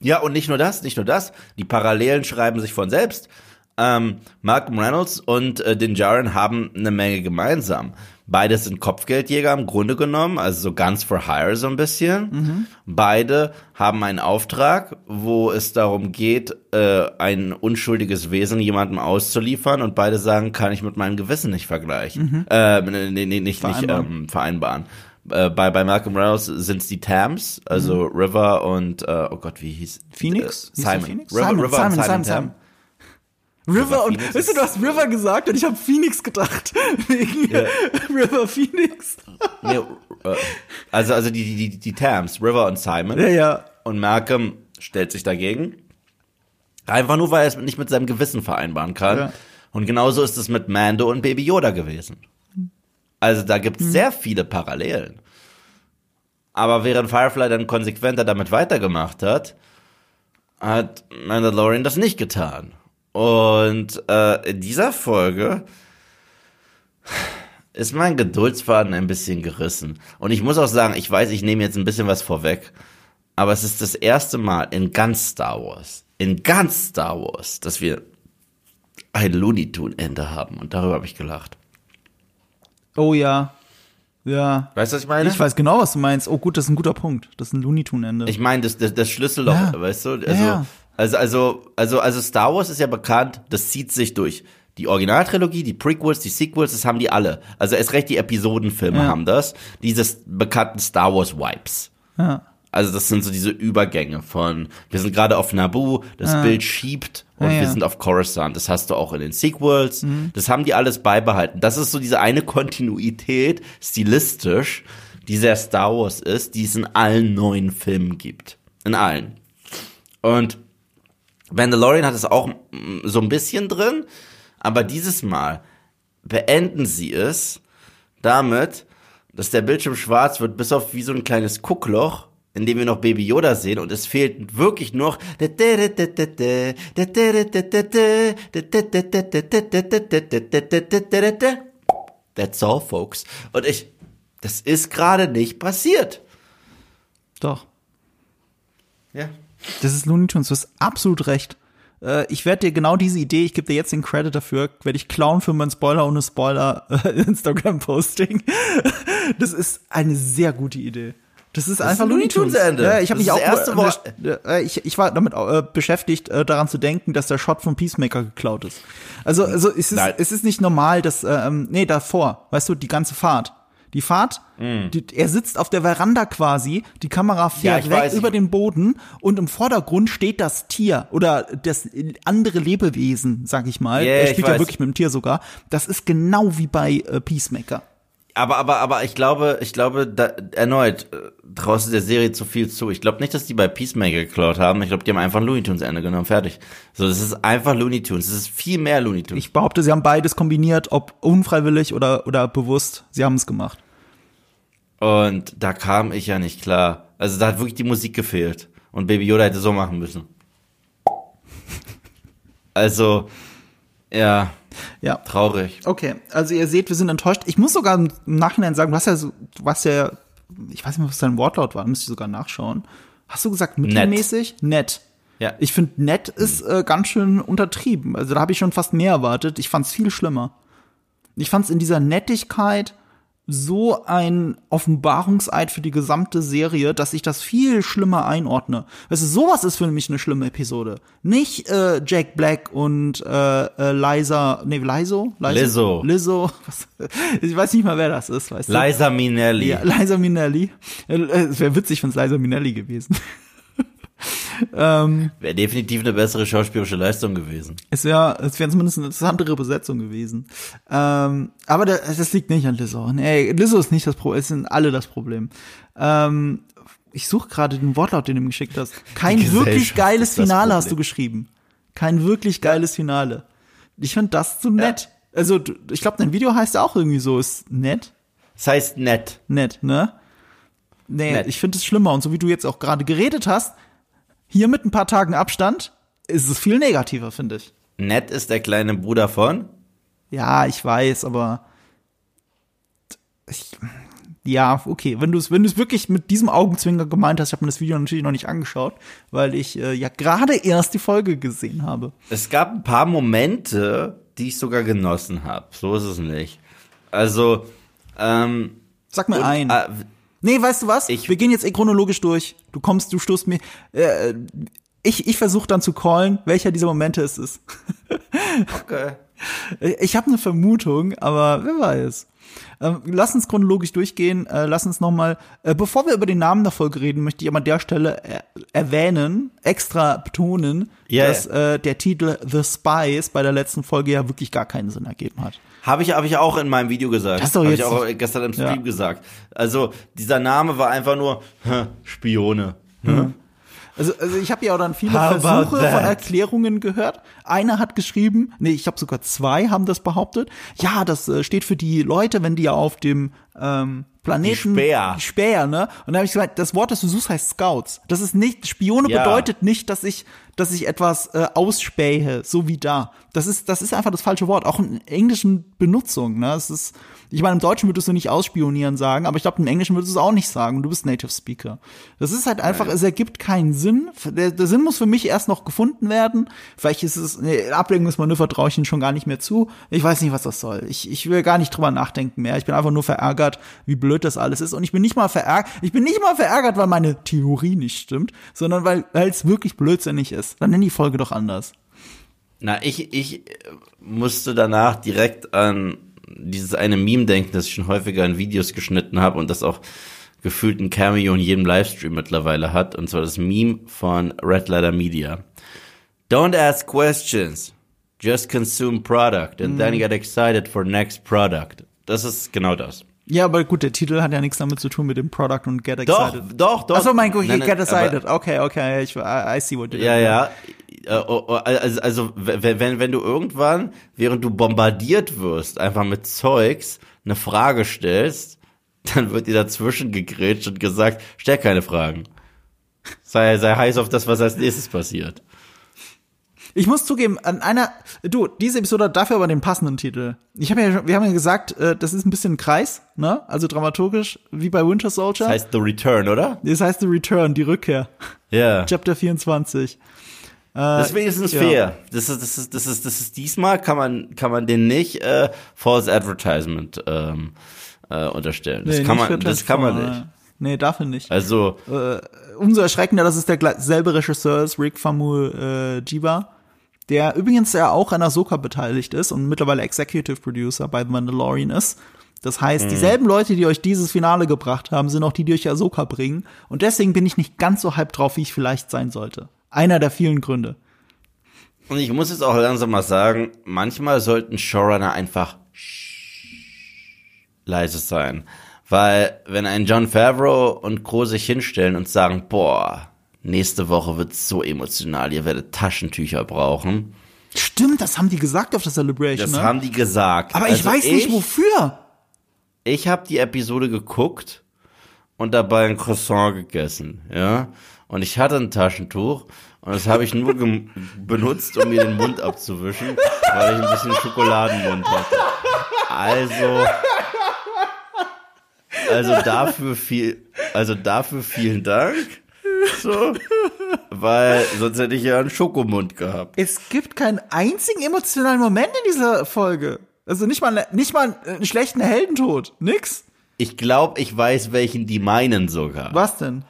Ja, und nicht nur das, nicht nur das. Die Parallelen schreiben sich von selbst. Ähm, Malcolm Reynolds und äh, Din Djarin haben eine Menge gemeinsam. Beide sind Kopfgeldjäger im Grunde genommen, also so ganz for hire so ein bisschen. Mhm. Beide haben einen Auftrag, wo es darum geht, äh, ein unschuldiges Wesen jemandem auszuliefern und beide sagen, kann ich mit meinem Gewissen nicht vergleichen. Mhm. Äh, nee, nee, nicht, vereinbaren. nicht ähm, vereinbaren. Äh, bei, bei Malcolm Reynolds sind es die Tams, also mhm. River und, äh, oh Gott, wie hieß? Phoenix? Äh, Simon. Phoenix? River, Simon, River Simon, und Simon, Simon. Simon. River und, weißt du, du hast River gesagt und ich habe Phoenix gedacht. Wegen ja. River Phoenix. nee, äh, also, also die, die, die Tams, River und Simon. Ja, ja. Und Malcolm stellt sich dagegen. Einfach nur, weil er es nicht mit seinem Gewissen vereinbaren kann. Ja. Und genauso ist es mit Mando und Baby Yoda gewesen. Also da gibt es sehr viele Parallelen. Aber während Firefly dann konsequenter damit weitergemacht hat, hat Mandalorian das nicht getan. Und äh, in dieser Folge ist mein Geduldsfaden ein bisschen gerissen. Und ich muss auch sagen, ich weiß, ich nehme jetzt ein bisschen was vorweg, aber es ist das erste Mal in ganz Star Wars, in ganz Star Wars, dass wir ein Looney Tune Ende haben. Und darüber habe ich gelacht. Oh ja. Ja. Weißt du, was ich meine? Ich weiß genau, was du meinst. Oh gut, das ist ein guter Punkt. Das ist ein Looney Tune Ende. Ich meine, das, das, das Schlüsselloch, Ja. weißt du? Also, Ja. Also, also, also, also Star Wars ist ja bekannt, das zieht sich durch. Die Originaltrilogie, die Prequels, die Sequels, das haben die alle. Also erst recht die Episodenfilme Ja. haben das. Dieses bekannten Star Wars Vibes. ja. Also das sind so diese Übergänge von, wir sind gerade auf Naboo, das Bild schiebt und Ja, wir sind auf Coruscant. Das hast du auch in den Sequels. Das haben die alles beibehalten. Das ist so diese eine Kontinuität, stilistisch, die sehr Star Wars ist, die es in allen neuen Filmen gibt. In allen. Und Mandalorian hat es auch mm, so ein bisschen drin, aber dieses Mal beenden sie es damit, dass der Bildschirm schwarz wird, bis auf wie so ein kleines Guckloch, in dem wir noch Baby Yoda sehen und es fehlt wirklich noch That's all, folks. Und ich, das ist gerade nicht passiert. Doch. Ja. Das ist Looney Tunes, du hast absolut recht. Äh, Ich werde dir genau diese Idee, ich gebe dir jetzt den Credit dafür, werde ich klauen für mein Spoiler ohne Spoiler äh, Instagram-Posting. Das ist eine sehr gute Idee. Das ist einfach ein Looney Looney Tunes. Ende. Ja, ich habe Das mich auch ist das erste Wort. äh, ich, ich war damit äh, beschäftigt, äh, daran zu denken, dass der Shot von Peacemaker geklaut ist. Also, also es ist, Nein. es ist nicht normal, dass, ähm, nee, davor, weißt du, die ganze Fahrt. Die Fahrt, die, er sitzt auf der Veranda quasi, die Kamera Mm. Ja, fährt ich weg weiß, ich- über den Boden und im Vordergrund steht das Tier oder das andere Lebewesen, sag ich mal. Ja, er ich spielt ja weiß. wirklich mit dem Tier sogar. Das ist genau wie bei äh, Peacemaker. Aber, aber, aber ich glaube, ich glaube, da, erneut, äh, draußen der Serie zu viel zu. Ich glaube nicht, dass die bei Peacemaker geklaut haben. Ich glaube, die haben einfach ein Looney Tunes Ende genommen. Fertig. So, das ist einfach Looney Tunes. Das ist viel mehr Looney Tunes. Ich behaupte, sie haben beides kombiniert, ob unfreiwillig oder, oder bewusst. Sie haben es gemacht. Und da kam ich ja nicht klar. Also da hat wirklich die Musik gefehlt. Und Baby Yoda hätte so machen müssen. Also, ja, Ja. traurig. Okay, also ihr seht, wir sind enttäuscht. Ich muss sogar im Nachhinein sagen, du hast ja so, du warst ja, ich weiß nicht, was dein Wortlaut war, müsste ich sogar nachschauen. Hast du gesagt mittelmäßig? Nett. Ja. Ich finde, nett ist äh, ganz schön untertrieben. Also da habe ich schon fast mehr erwartet. Ich fand es viel schlimmer. Ich fand es in dieser Nettigkeit so ein Offenbarungseid für die gesamte Serie, dass ich das viel schlimmer einordne. Weißt du, sowas ist für mich eine schlimme Episode. Nicht äh, Jack Black und äh, äh, Liza, nee, Lizo? Lizzo. Lizzo. Was, ich weiß nicht mal, wer das ist, weißt du? Liza Minnelli. Ja, Liza Minnelli. Äh, Es wäre witzig, wenn es Liza Minnelli gewesen. Ähm, Wäre definitiv eine bessere schauspielerische Leistung gewesen. es wäre es wäre zumindest eine interessantere Besetzung gewesen. Ähm, aber da, das liegt nicht an Lizzo. Nee, Lizzo ist nicht das Problem, es sind alle das Problem. Ähm, ich suche gerade den Wortlaut, den du mir geschickt hast. Kein wirklich geiles das Finale hast du geschrieben. Kein wirklich geiles Finale. Ich finde das zu nett. Also, du, ich glaube, dein Video heißt ja auch irgendwie so, ist nett. Das heißt nett. nett, ne? Nee, Nett. ich finde es schlimmer. Und so wie du jetzt auch gerade geredet hast, hier mit ein paar Tagen Abstand, ist es viel negativer, finde ich. Nett ist der kleine Bruder von. Ja, ich weiß, aber ich, ja, okay. Wenn du es, wenn wirklich mit diesem Augenzwinger gemeint hast, ich habe mir das Video natürlich noch nicht angeschaut, weil ich äh, ja gerade erst die Folge gesehen habe. Es gab ein paar Momente, die ich sogar genossen habe. So ist es nicht. Also, ähm, Sag mir und, ein. äh, Nee, weißt du was? Ich- Wir gehen jetzt eh chronologisch durch. Du kommst, du stoßt mir. Äh, ich ich versuche dann zu callen, welcher dieser Momente es ist. okay. Ich habe eine Vermutung, aber wer weiß. Ähm, lass uns chronologisch durchgehen. Äh, lass uns noch mal, äh, bevor wir über den Namen der Folge reden, möchte ich aber an der Stelle er erwähnen, extra betonen, Ja, dass Äh, der Titel The Spies bei der letzten Folge ja wirklich gar keinen Sinn ergeben hat. Habe ich, hab ich auch in meinem Video gesagt. Das ist doch Hab jetzt- ich auch gestern im Stream Ja. gesagt. Also, dieser Name war einfach nur hä, Spione. Ne? Also, also ich habe ja auch dann viele How Versuche von? Erklärungen gehört. Einer hat geschrieben, nee, ich habe sogar zwei haben das behauptet. Ja, das äh, steht für die Leute, wenn die ja auf dem ähm, Planeten Die Späher. die Späher, ne? Und da habe ich gesagt, das Wort, das du suchst, heißt Scouts. Das ist nicht Spione Ja. bedeutet nicht, dass ich dass ich etwas äh, ausspähe, so wie da. Das ist das ist einfach das falsche Wort, auch in englischen Benutzung, ne? Es ist ich meine, im Deutschen würdest du nicht ausspionieren sagen, aber ich glaube, im Englischen würdest du es auch nicht sagen. Du bist Native Speaker. Das ist halt einfach, es ergibt keinen Sinn. Der, der Sinn muss für mich erst noch gefunden werden. Vielleicht ist es, nee, Ablenkungsmanöver traue ich ihnen schon gar nicht mehr zu. Ich weiß nicht, was das soll. Ich, ich will gar nicht drüber nachdenken mehr. Ich bin einfach nur verärgert, wie blöd das alles ist. Und ich bin nicht mal verärgert, ich bin nicht mal verärgert, weil meine Theorie nicht stimmt, sondern weil weil es wirklich blödsinnig ist. Dann nenn die Folge doch anders. Na, ich, ich äh, musste danach direkt an dieses eine Meme denken, das ich schon häufiger in Videos geschnitten habe und das auch gefühlt ein Cameo in jedem Livestream mittlerweile hat, und zwar das Meme von Red Letter Media. Don't ask questions, just consume product and then get excited for next product. Das ist genau das. Ja, aber gut, der Titel hat ja nichts damit zu tun mit dem Product und Get Doch, Excited. doch, doch. Achso, mein Gott, Get Excited. Okay, okay, ich, I, see what you Ja, ja. Äh, oh, oh, Also, also wenn, wenn, wenn du irgendwann, während du bombardiert wirst, einfach mit Zeugs eine Frage stellst, dann wird dir dazwischen gegrätscht und gesagt, stell keine Fragen. Sei, sei heiß auf das, was als nächstes passiert. Ich muss zugeben, an einer, du, diese Episode hat dafür aber den passenden Titel. Ich habe ja, wir haben ja gesagt, äh, das ist ein bisschen ein Kreis, ne? Also dramaturgisch, wie bei Winter Soldier. Das heißt The Return, oder? das heißt The Return, die Rückkehr. Ja. Chapter 24. Das ist wenigstens ja. fair. Das ist, das ist, das ist, das ist diesmal kann man, kann man den nicht äh, False Advertisement ähm, äh, unterstellen. Das Nee, kann man, das kann man nicht. Nee, dafür nicht. Also umso erschreckender, dass es der selbe Regisseur ist, Rick Famuyiwa, äh, Jiba, der übrigens ja auch an Ahsoka beteiligt ist und mittlerweile Executive Producer bei The Mandalorian ist. Das heißt, dieselben Leute, die euch dieses Finale gebracht haben, sind auch die, die euch Ahsoka bringen. Und deswegen bin ich nicht ganz so hyped drauf, wie ich vielleicht sein sollte. Einer der vielen Gründe. Und ich muss jetzt auch langsam mal sagen, manchmal sollten Showrunner einfach leise sein. Weil, wenn ein John Favreau und Crow sich hinstellen und sagen, boah, nächste Woche wird's so emotional, ihr werdet Taschentücher brauchen. Stimmt, das haben die gesagt auf der Celebration. Das ne? haben die gesagt. Aber ich Also weiß nicht, wofür. Ich habe die Episode geguckt und dabei ein Croissant gegessen, ja. Und ich hatte ein Taschentuch und das habe ich nur benutzt, um mir den Mund abzuwischen, weil ich ein bisschen Schokoladenmund hatte. Also, also dafür viel, also dafür vielen Dank. So, weil sonst hätte ich ja einen Schokomund gehabt. Es gibt keinen einzigen emotionalen Moment in dieser Folge. Also nicht mal, nicht mal einen schlechten Heldentod. Nix. Ich glaube, ich weiß, welchen die meinen sogar. Was denn?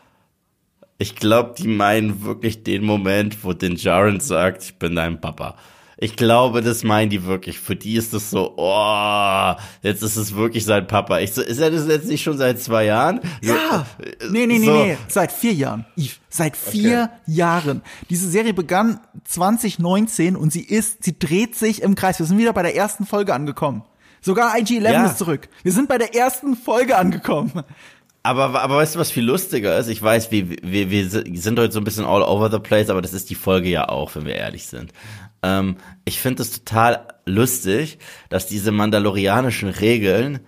Ich glaube, die meinen wirklich den Moment, wo den Jaren sagt, ich bin dein Papa. Ich glaube, das meinen die wirklich. Für die ist das so, oh, jetzt ist es wirklich sein Papa. Ich so, ist er das jetzt nicht schon seit zwei Jahren? Ja. So, Nee, nee, nee, so. nee. Seit vier Jahren. Yves, seit vier Jahren. Diese Serie begann 2019 und sie ist, sie dreht sich im Kreis. Wir sind wieder bei der ersten Folge angekommen. Sogar IG-11 Ja. ist zurück. Wir sind bei der ersten Folge angekommen. Aber, aber weißt du, was viel lustiger ist? Ich weiß, wir, wir, wir sind heute so ein bisschen all over the place, aber das ist die Folge ja auch, wenn wir ehrlich sind. Ähm, ich finde es total lustig, dass diese mandalorianischen Regeln,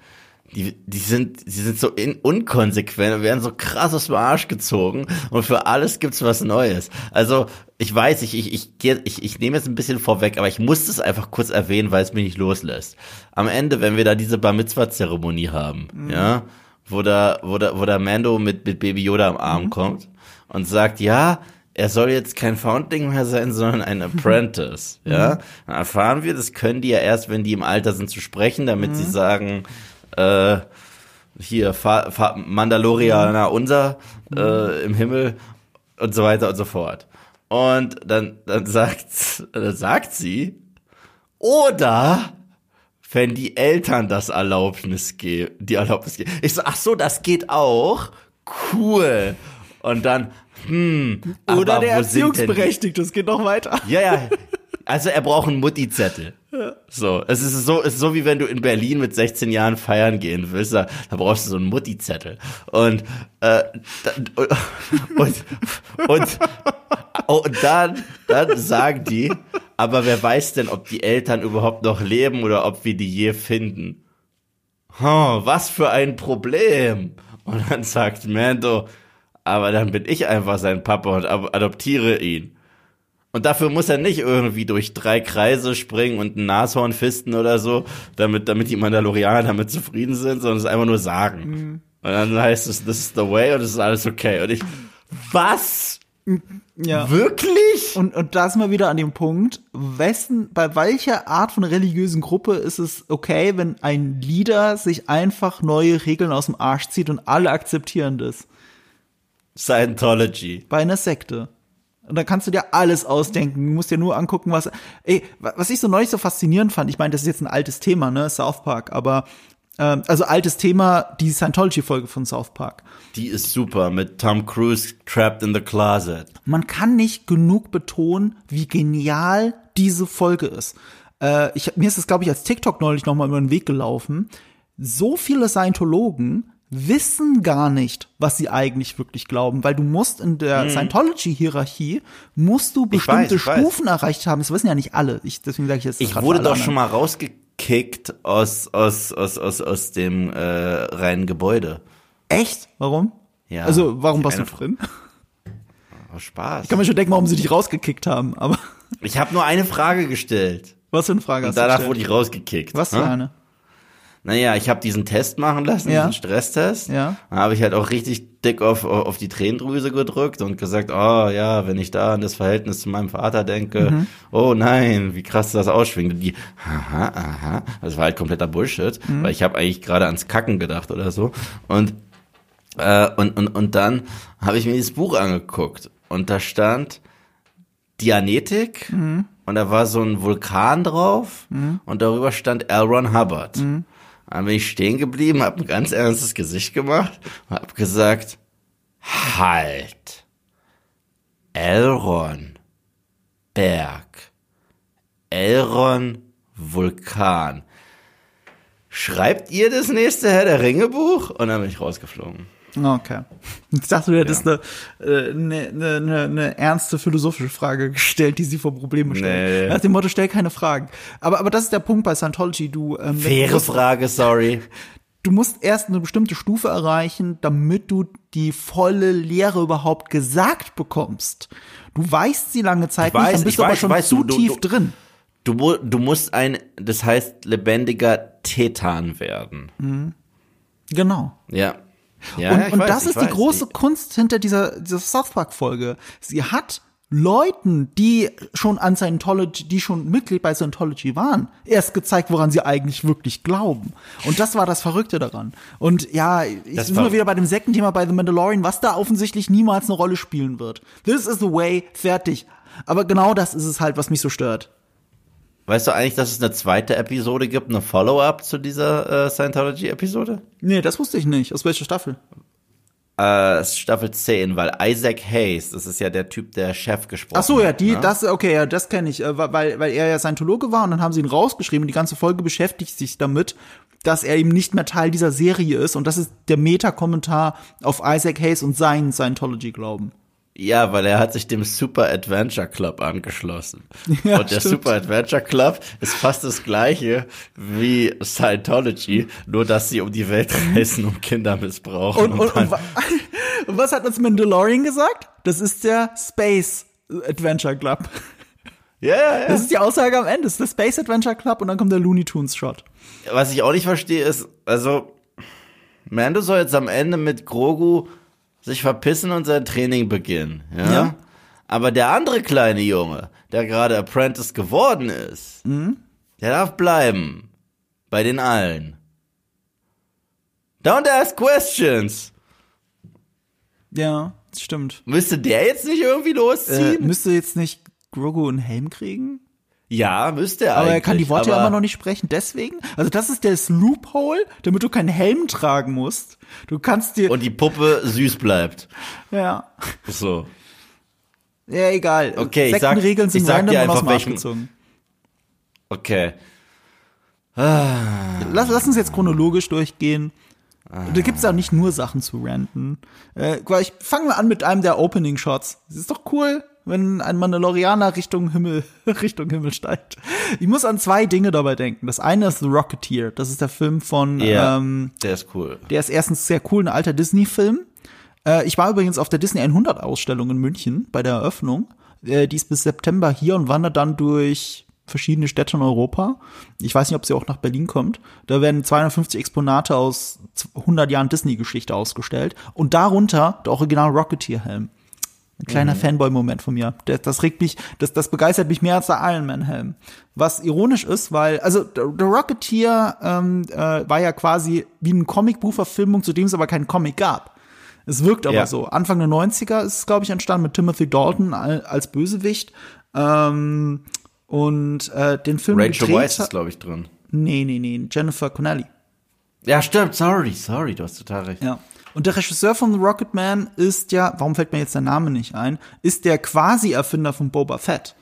die, die sind, die sind so in, unkonsequent und werden so krass aus dem Arsch gezogen und für alles gibt's was Neues. Also, ich weiß, ich, ich, ich, ich, ich nehme jetzt ein bisschen vorweg, aber ich muss es einfach kurz erwähnen, weil es mich nicht loslässt. Am Ende, wenn wir da diese Bar Mitzvah-Zeremonie haben, ja, wo da, wo da, wo da Mando mit, mit Baby Yoda am Arm kommt und sagt, ja, er soll jetzt kein Foundling mehr sein, sondern ein Apprentice, ja. Dann erfahren wir, das können die ja erst, wenn die im Alter sind zu sprechen, damit sie sagen, äh, hier, Fa Fa Mandalorianer unser äh, im Himmel und so weiter und so fort. Und dann, dann sagt, dann sagt sie, oder wenn die Eltern das Erlaubnis geben, die Erlaubnis geben. Ich so, ach so, das geht auch. Cool. Und dann, hm, Oder der Erziehungsberechtigte. Es geht noch weiter. Ja, ja. Also er braucht einen Mutti-Zettel. So, es ist so, es ist so wie wenn du in Berlin mit 16 Jahren feiern gehen willst, da, da brauchst du so einen Mutti-Zettel. Und, äh, da, und, und, oh, und dann, dann sagen die, aber wer weiß denn, ob die Eltern überhaupt noch leben oder ob wir die je finden? Oh, was für ein Problem. Und dann sagt Mando, aber dann bin ich einfach sein Papa und adoptiere ihn. Und dafür muss er nicht irgendwie durch drei Kreise springen und ein Nashorn fisten oder so, damit, damit die Mandalorianer damit zufrieden sind, sondern es einfach nur sagen. Mhm. Und dann heißt es, this is the way und es ist alles okay. Und ich, was? Ja. Wirklich? Und, und da sind wir wieder an dem Punkt, wessen, bei welcher Art von religiösen Gruppe ist es okay, wenn ein Leader sich einfach neue Regeln aus dem Arsch zieht und alle akzeptieren das? Scientology. Bei einer Sekte. Und da kannst du dir alles ausdenken. Du musst dir nur angucken, was. Ey, was ich so neulich so faszinierend fand, ich meine, das ist jetzt ein altes Thema, ne, South Park, aber ähm, also altes Thema, die Scientology-Folge von South Park. Die ist super mit Tom Cruise trapped in the closet. Man kann nicht genug betonen, wie genial diese Folge ist. Äh, ich, mir ist es, glaube ich, als TikTok neulich noch mal über den Weg gelaufen. So viele Scientologen wissen gar nicht, was sie eigentlich wirklich glauben, weil du musst in der mhm. Scientology-Hierarchie musst du bestimmte weiß, Stufen weiß. erreicht haben. Das wissen ja nicht alle. Ich, deswegen sage ich jetzt. Ich wurde doch schon mal rausgekickt aus aus aus aus aus dem äh, reinen Gebäude. Echt? Warum? Ja. Also warum warst du drin? Aus Spaß. Ich kann mir schon denken, warum sie dich rausgekickt haben. Aber ich habe nur eine Frage gestellt. Was für eine Frage Und hast danach du Danach wurde ich rausgekickt. Was für eine? Naja, ich habe diesen Test machen lassen, ja. diesen Stresstest. Ja. Da habe ich halt auch richtig dick auf, auf die Tränendrüse gedrückt und gesagt, oh ja, wenn ich da an das Verhältnis zu meinem Vater denke, mhm. oh nein, wie krass das ausschwingt. Und die, aha, aha. Das war halt kompletter Bullshit, mhm. weil ich habe eigentlich gerade ans Kacken gedacht oder so. Und, äh, und, und, und dann habe ich mir dieses Buch angeguckt und da stand Dianetik mhm. und da war so ein Vulkan drauf mhm. und darüber stand L. Ron Hubbard. Dann bin ich stehen geblieben, habe ein ganz ernstes Gesicht gemacht und habe gesagt, halt, Elron, Berg, Elron, Vulkan. Schreibt ihr das nächste Herr der Ringe Buch? Und dann bin ich rausgeflogen. Okay. Ich dachte, du hättest ja. eine, eine, eine, eine ernste philosophische Frage gestellt, die sie vor Probleme stellt. Nee. Nach dem Motto, stell keine Fragen. Aber, aber das ist der Punkt bei Scientology. Du, ähm, Faire Frage, sorry. Du musst erst eine bestimmte Stufe erreichen, damit du die volle Lehre überhaupt gesagt bekommst. Du weißt sie lange Zeit ich nicht, weiß, dann bist du weiß, aber schon weiß, zu du, tief du, drin. Du, du musst ein, das heißt, lebendiger Tetan werden. Mhm. Genau. Ja. Ja, und, und weiß, das ist weiß. die große Kunst hinter dieser, dieser South Park Folge. Sie hat Leuten, die schon an Scientology, die schon Mitglied bei Scientology waren, erst gezeigt, woran sie eigentlich wirklich glauben. Und das war das Verrückte daran. Und ja, ich bin immer wieder bei dem Sektenthema bei The Mandalorian, was da offensichtlich niemals eine Rolle spielen wird. This is the way, fertig. Aber genau das ist es halt, was mich so stört. Weißt du eigentlich, dass es eine zweite Episode gibt, eine Follow-up zu dieser äh, Scientology-Episode? Nee, das wusste ich nicht. Aus welcher Staffel? Äh, Staffel 10, weil Isaac Hayes, das ist ja der Typ, der Chef gesprochen hat. Ach so, ja, die, ne? das, okay, ja, das kenne ich, äh, weil, weil er ja Scientologe war und dann haben sie ihn rausgeschrieben und die ganze Folge beschäftigt sich damit, dass er eben nicht mehr Teil dieser Serie ist und das ist der Meta-Kommentar auf Isaac Hayes und seinen Scientology-Glauben. Ja, weil er hat sich dem Super Adventure Club angeschlossen. Ja, und der stimmt. Super Adventure Club ist fast das gleiche wie Scientology, nur dass sie um die Welt reisen und Kinder missbrauchen. Und, und, und, und was hat uns Mandalorian gesagt? Das ist der Space Adventure Club. Ja, ja, ja. Das ist die Aussage am Ende. Das ist der Space Adventure Club und dann kommt der Looney Tunes Shot. Was ich auch nicht verstehe ist, also Mando soll jetzt am Ende mit Grogu sich verpissen und sein Training beginnen. Ja? ja. Aber der andere kleine Junge, der gerade Apprentice geworden ist, mhm. der darf bleiben. Bei den allen. Don't ask questions. Ja, stimmt. Müsste der jetzt nicht irgendwie losziehen? Äh, müsste jetzt nicht Grogu einen Helm kriegen? Ja, müsste er Aber er kann die Worte ja immer noch nicht sprechen, deswegen. Also das ist das Loophole, damit du keinen Helm tragen musst. Du kannst dir. Und die Puppe süß bleibt. Ja. So. Ja, egal. Okay, ich sag, Regeln sind ich sag dir einfach, welchen. Okay. Lass, lass uns jetzt chronologisch durchgehen. Da gibt's ja nicht nur Sachen zu ranten. Äh, ich fange mal an mit einem der Opening Shots. Das ist doch cool, wenn ein Mandalorianer Richtung Himmel Richtung Himmel steigt. Ich muss an zwei Dinge dabei denken. Das eine ist The Rocketeer. Das ist der Film von. Ja, Ähm, der ist cool. der ist erstens sehr cool, ein alter Disney-Film. Äh, ich war übrigens auf der Disney 100 Ausstellung in München bei der Eröffnung. Äh, die ist bis September hier und wandert dann durch verschiedene Städte in Europa. Ich weiß nicht, ob sie auch nach Berlin kommt. Da werden 250 Exponate aus 100 Jahren Disney-Geschichte ausgestellt und darunter der Original Rocketeer-Helm. Ein kleiner Fanboy-Moment von mir. Das, das regt mich, das, das begeistert mich mehr als der Iron Man-Helm. Was ironisch ist, weil, also der Rocketeer ähm, äh, war ja quasi wie eine Comicbuchverfilmung, zu dem es aber keinen Comic gab. Es wirkt aber Ja. so. Anfang der 90er ist es, glaube ich, entstanden mit Timothy Dalton al- als Bösewicht. Ähm, und äh, den Film Rachel Weisz ist, glaube ich, drin. Nee, nee, nee, Jennifer Connelly. Ja, stimmt. Sorry, sorry, du hast total recht. Ja. Und der Regisseur von The Rocket Man ist ja, warum fällt mir jetzt der Name nicht ein, ist der Quasi-Erfinder von Boba Fett.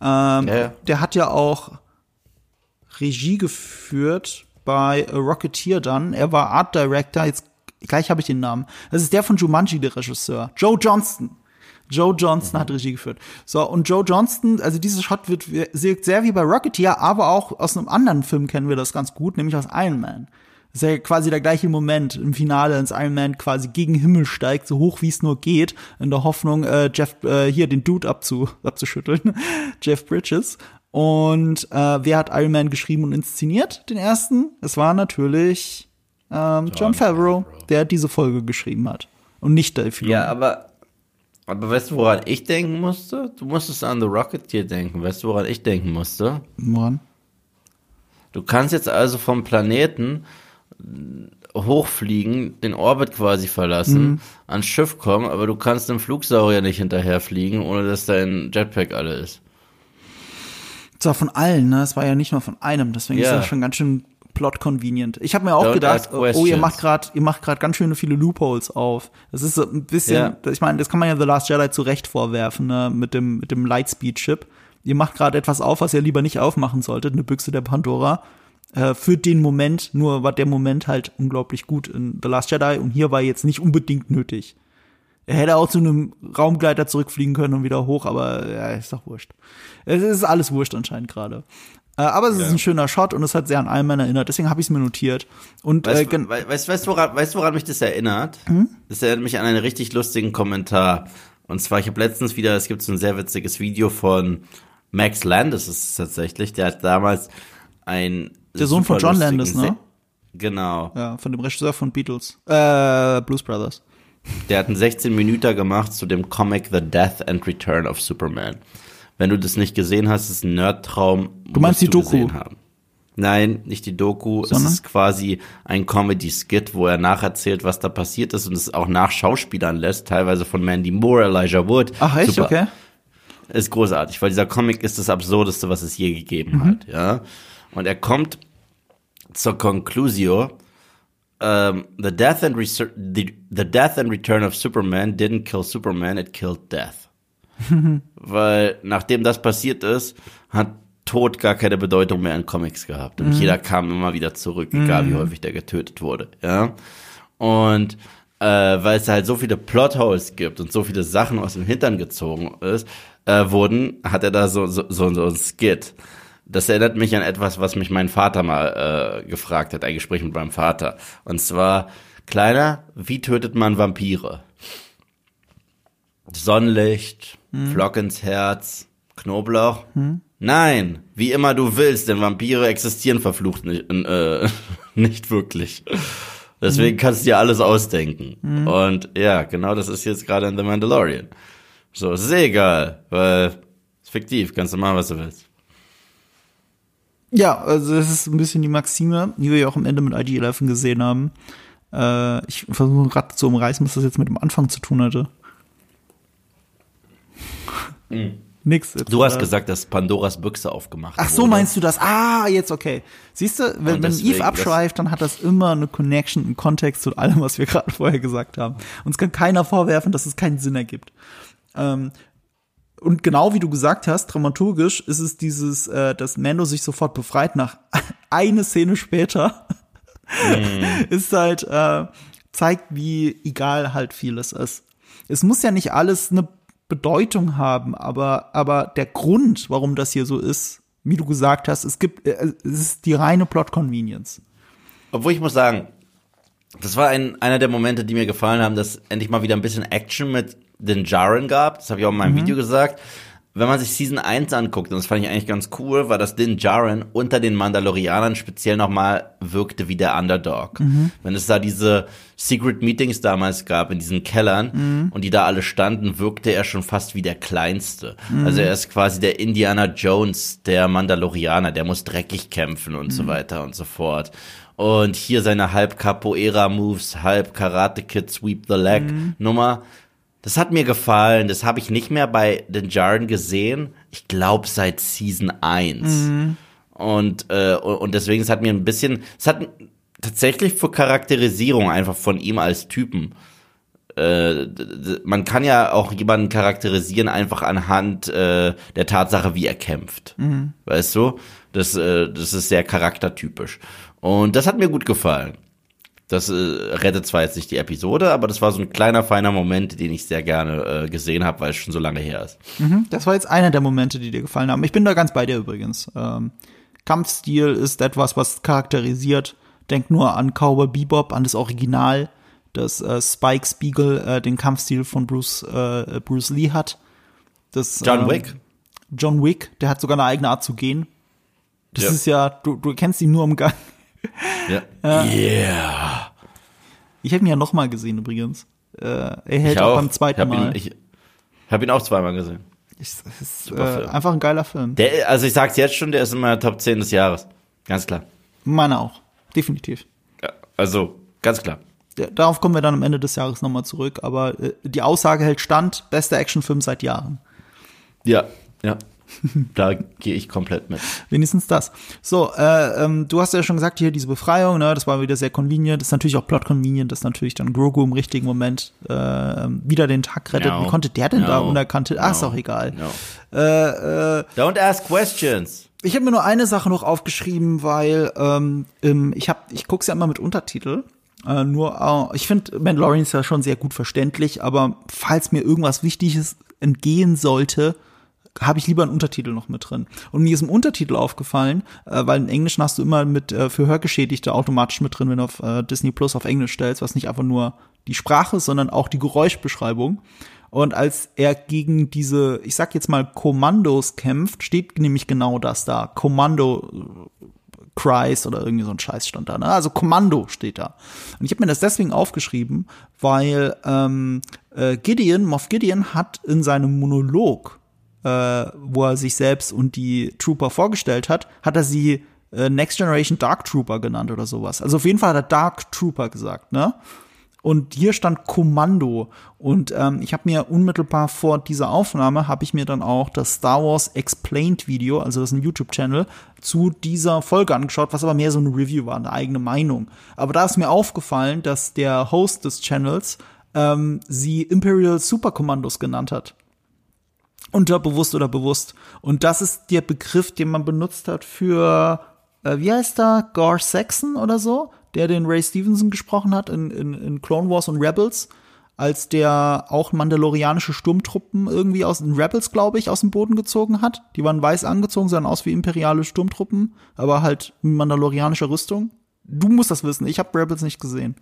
Ähm, Ja, ja. Der hat ja auch Regie geführt bei A Rocketeer dann. Er war Art Director, jetzt gleich habe ich den Namen. Das ist der von Jumanji, der Regisseur. Joe Johnston. Joe Johnston hat Regie geführt. So, und Joe Johnston, also dieser Shot wird wirkt sehr wie bei Rocketeer, aber auch aus einem anderen Film kennen wir das ganz gut, nämlich aus Iron Man. Das ist ja quasi der gleiche Moment im Finale, als Iron Man quasi gegen Himmel steigt, so hoch wie es nur geht, in der Hoffnung, äh, Jeff, äh, hier den Dude abzu, abzuschütteln, Jeff Bridges. Und äh, wer hat Iron Man geschrieben und inszeniert, den ersten? Es war natürlich ähm, John, Favreau, der diese Folge geschrieben hat. Und nicht Dave Filoni. Ja, aber, aber weißt du, woran ich denken musste? Du musstest an The Rocketeer denken. Weißt du, woran ich denken musste? Woran? Du kannst jetzt also vom Planeten hochfliegen, den Orbit quasi verlassen, ans Schiff kommen, aber du kannst dem Flugsaurier nicht hinterherfliegen, ohne dass dein Jetpack alle ist. Zwar von allen, ne? Es war ja nicht nur von einem, deswegen ist Ja. das schon ganz schön plot convenient. Ich habe mir auch Don't gedacht, oh, ihr macht gerade, ihr macht gerade ganz schöne viele Loopholes auf. Das ist so ein bisschen, ich meine, das kann man ja The Last Jedi zu Recht vorwerfen, ne? Mit dem mit dem Lightspeed Chip. Ihr macht gerade etwas auf, was ihr lieber nicht aufmachen solltet, eine Büchse der Pandora. Äh, für den Moment, nur war der Moment halt unglaublich gut in The Last Jedi und hier war jetzt nicht unbedingt nötig. Er hätte auch zu einem Raumgleiter zurückfliegen können und wieder hoch, aber ja, ist doch wurscht. Es ist alles wurscht anscheinend gerade. Äh, aber es ist ein schöner Shot und es hat sehr an Iron Man erinnert, deswegen habe ich es mir notiert. Und äh, Weißt, wei- weißt, weißt, du, woran, weißt du, woran mich das erinnert? Das erinnert mich an einen richtig lustigen Kommentar. Und zwar, ich habe letztens wieder, es gibt so ein sehr witziges Video von Max Landis, ist es tatsächlich, der hat damals ein Der Sohn von John Landis, ne? Genau. ja, von dem Regisseur von Beatles, äh, Blues Brothers. Der hat einen 16 Minüter gemacht zu dem Comic The Death and Return of Superman. Wenn du das nicht gesehen hast, ist ein Nerdtraum. Du meinst die Doku? gesehen Haben. Nein, nicht die Doku. Sondern? Es ist quasi ein Comedy-Skit, wo er nacherzählt, was da passiert ist und es auch nach Schauspielern lässt, teilweise von Mandy Moore, Elijah Wood. Ach echt, Super. okay. Ist großartig, weil dieser Comic ist das Absurdeste, was es je gegeben Mhm. hat, ja. Und er kommt zur Conclusio, um, the, death and the, the death and return of Superman didn't kill Superman, it killed death. weil nachdem das passiert ist, hat Tod gar keine Bedeutung mehr in Comics gehabt. Und jeder kam immer wieder zurück, egal wie häufig der getötet wurde, ja. Und äh, weil es halt so viele Plotholes gibt und so viele Sachen aus dem Hintern gezogen ist, äh, wurden, hat er da so, so, so, so ein Skit. Das erinnert mich an etwas, was mich mein Vater mal äh, gefragt hat, ein Gespräch mit meinem Vater. Und zwar, Kleiner, wie tötet man Vampire? Sonnenlicht, Flock ins Herz, Knoblauch? Nein, wie immer du willst, denn Vampire existieren verflucht nicht, äh, nicht wirklich. Deswegen kannst du dir alles ausdenken. Und ja, genau das ist jetzt gerade in The Mandalorian. So, es ist eh egal, weil es ist fiktiv, kannst du machen, was du willst. Ja, also das ist ein bisschen die Maxime, die wir ja auch am Ende mit IG-11 gesehen haben. Äh, ich versuche gerade zu umreißen, was das jetzt mit dem Anfang zu tun hatte. Nix. Jetzt, Du hast äh, gesagt, dass Pandoras Büchse aufgemacht Ach so, wurde. meinst du das? Ah, jetzt okay. Siehst du, wenn, wenn deswegen, Eve abschweift, dann hat das immer eine Connection, einen Kontext zu allem, was wir gerade vorher gesagt haben. Uns kann keiner vorwerfen, dass es keinen Sinn ergibt. Ähm, und genau wie du gesagt hast, dramaturgisch ist es dieses, äh, dass Mando sich sofort befreit nach eine Szene später. Mm. ist halt, äh, zeigt, wie egal halt vieles ist. Es muss ja nicht alles eine Bedeutung haben, aber, aber der Grund, warum das hier so ist, wie du gesagt hast, es gibt, äh, es ist die reine Plot Convenience. Obwohl ich muss sagen, das war ein, einer der Momente, die mir gefallen haben, dass endlich mal wieder ein bisschen Action mit den Jaren gab. Das habe ich auch in meinem mhm. Video gesagt. Wenn man sich Season 1 anguckt, und das fand ich eigentlich ganz cool, war, dass Din Jaren unter den Mandalorianern speziell nochmal wirkte wie der Underdog. Mhm. Wenn es da diese Secret Meetings damals gab in diesen Kellern mhm. und die da alle standen, wirkte er schon fast wie der Kleinste. Mhm. Also er ist quasi der Indiana Jones der Mandalorianer, der muss dreckig kämpfen und so mhm. weiter und so fort. Und hier seine halb Capoeira-Moves, halb Karate Kid Sweep the Leg mhm. Nummer das hat mir gefallen. Das habe ich nicht mehr bei den Jaren gesehen. Ich glaube seit Season 1. Mhm. Und, äh, und deswegen, es hat mir ein bisschen, es hat tatsächlich für Charakterisierung einfach von ihm als Typen. Äh, man kann ja auch jemanden charakterisieren einfach anhand äh, der Tatsache, wie er kämpft. Mhm. Weißt du? Das, äh, das ist sehr charaktertypisch. Und das hat mir gut gefallen. Das äh, rettet zwar jetzt nicht die Episode, aber das war so ein kleiner, feiner Moment, den ich sehr gerne äh, gesehen habe, weil es schon so lange her ist. Mhm, das war jetzt einer der Momente, die dir gefallen haben. Ich bin da ganz bei dir übrigens. Ähm, Kampfstil ist etwas, was charakterisiert. Denk nur an Cowboy Bebop, an das Original, dass äh, Spike Spiegel äh, den Kampfstil von Bruce, äh, Bruce Lee hat. Das, John ähm, Wick. John Wick, der hat sogar eine eigene Art zu gehen. Das ja. ist ja, du, du kennst ihn nur im Gang. Ja. Yeah. Ich habe ihn ja noch mal gesehen übrigens. Äh, er hält auch, auch, beim zweiten ich Mal. Ihn, ich habe ihn auch zweimal gesehen. Ich, das ist äh, einfach ein geiler Film. Der, also ich sag's jetzt schon, der ist in meiner Top 10 des Jahres. Ganz klar. Meiner auch. Definitiv. Ja, also, ganz klar. Ja, darauf kommen wir dann am Ende des Jahres nochmal zurück, aber äh, die Aussage hält stand, bester Actionfilm seit Jahren. Ja, ja. da gehe ich komplett mit. Wenigstens das. So, äh, ähm, du hast ja schon gesagt, hier diese Befreiung, ne, das war wieder sehr convenient. Das ist natürlich auch plot convenient, dass natürlich dann Grogu im richtigen Moment äh, wieder den Tag rettet. No. Wie konnte der denn no. da unerkannte? Ach, no. ist auch egal. Äh, äh, Don't ask questions. Ich habe mir nur eine Sache noch aufgeschrieben, weil ähm, ich habe, ich guck's ja immer mit Untertitel. Äh, nur, äh, ich finde Mandalorian ist ja schon sehr gut verständlich, aber falls mir irgendwas Wichtiges entgehen sollte, habe ich lieber einen Untertitel noch mit drin. Und mir ist im Untertitel aufgefallen, äh, weil in Englisch hast du immer mit äh, für Hörgeschädigte automatisch mit drin, wenn du auf äh, Disney Plus auf Englisch stellst, was nicht einfach nur die Sprache, sondern auch die Geräuschbeschreibung. Und als er gegen diese, ich sag jetzt mal, Kommandos kämpft, steht nämlich genau das da. Kommando äh, Cries oder irgendwie so ein Scheiß stand da. Ne? Also Kommando steht da. Und ich habe mir das deswegen aufgeschrieben, weil ähm, äh, Gideon, Moff Gideon hat in seinem Monolog äh, wo er sich selbst und die Trooper vorgestellt hat, hat er sie äh, Next Generation Dark Trooper genannt oder sowas. Also auf jeden Fall hat er Dark Trooper gesagt, ne? Und hier stand Kommando. Und ähm, ich habe mir unmittelbar vor dieser Aufnahme, habe ich mir dann auch das Star Wars Explained Video, also das ist ein YouTube-Channel, zu dieser Folge angeschaut, was aber mehr so eine Review war, eine eigene Meinung. Aber da ist mir aufgefallen, dass der Host des Channels ähm, sie Imperial Super Commandos genannt hat. Unterbewusst oder bewusst. Und das ist der Begriff, den man benutzt hat für, äh, wie heißt da, Gar Saxon oder so, der den Ray Stevenson gesprochen hat in, in, in Clone Wars und Rebels, als der auch mandalorianische Sturmtruppen irgendwie aus den Rebels, glaube ich, aus dem Boden gezogen hat. Die waren weiß angezogen, sahen aus wie imperiale Sturmtruppen, aber halt mit mandalorianischer Rüstung. Du musst das wissen, ich habe Rebels nicht gesehen.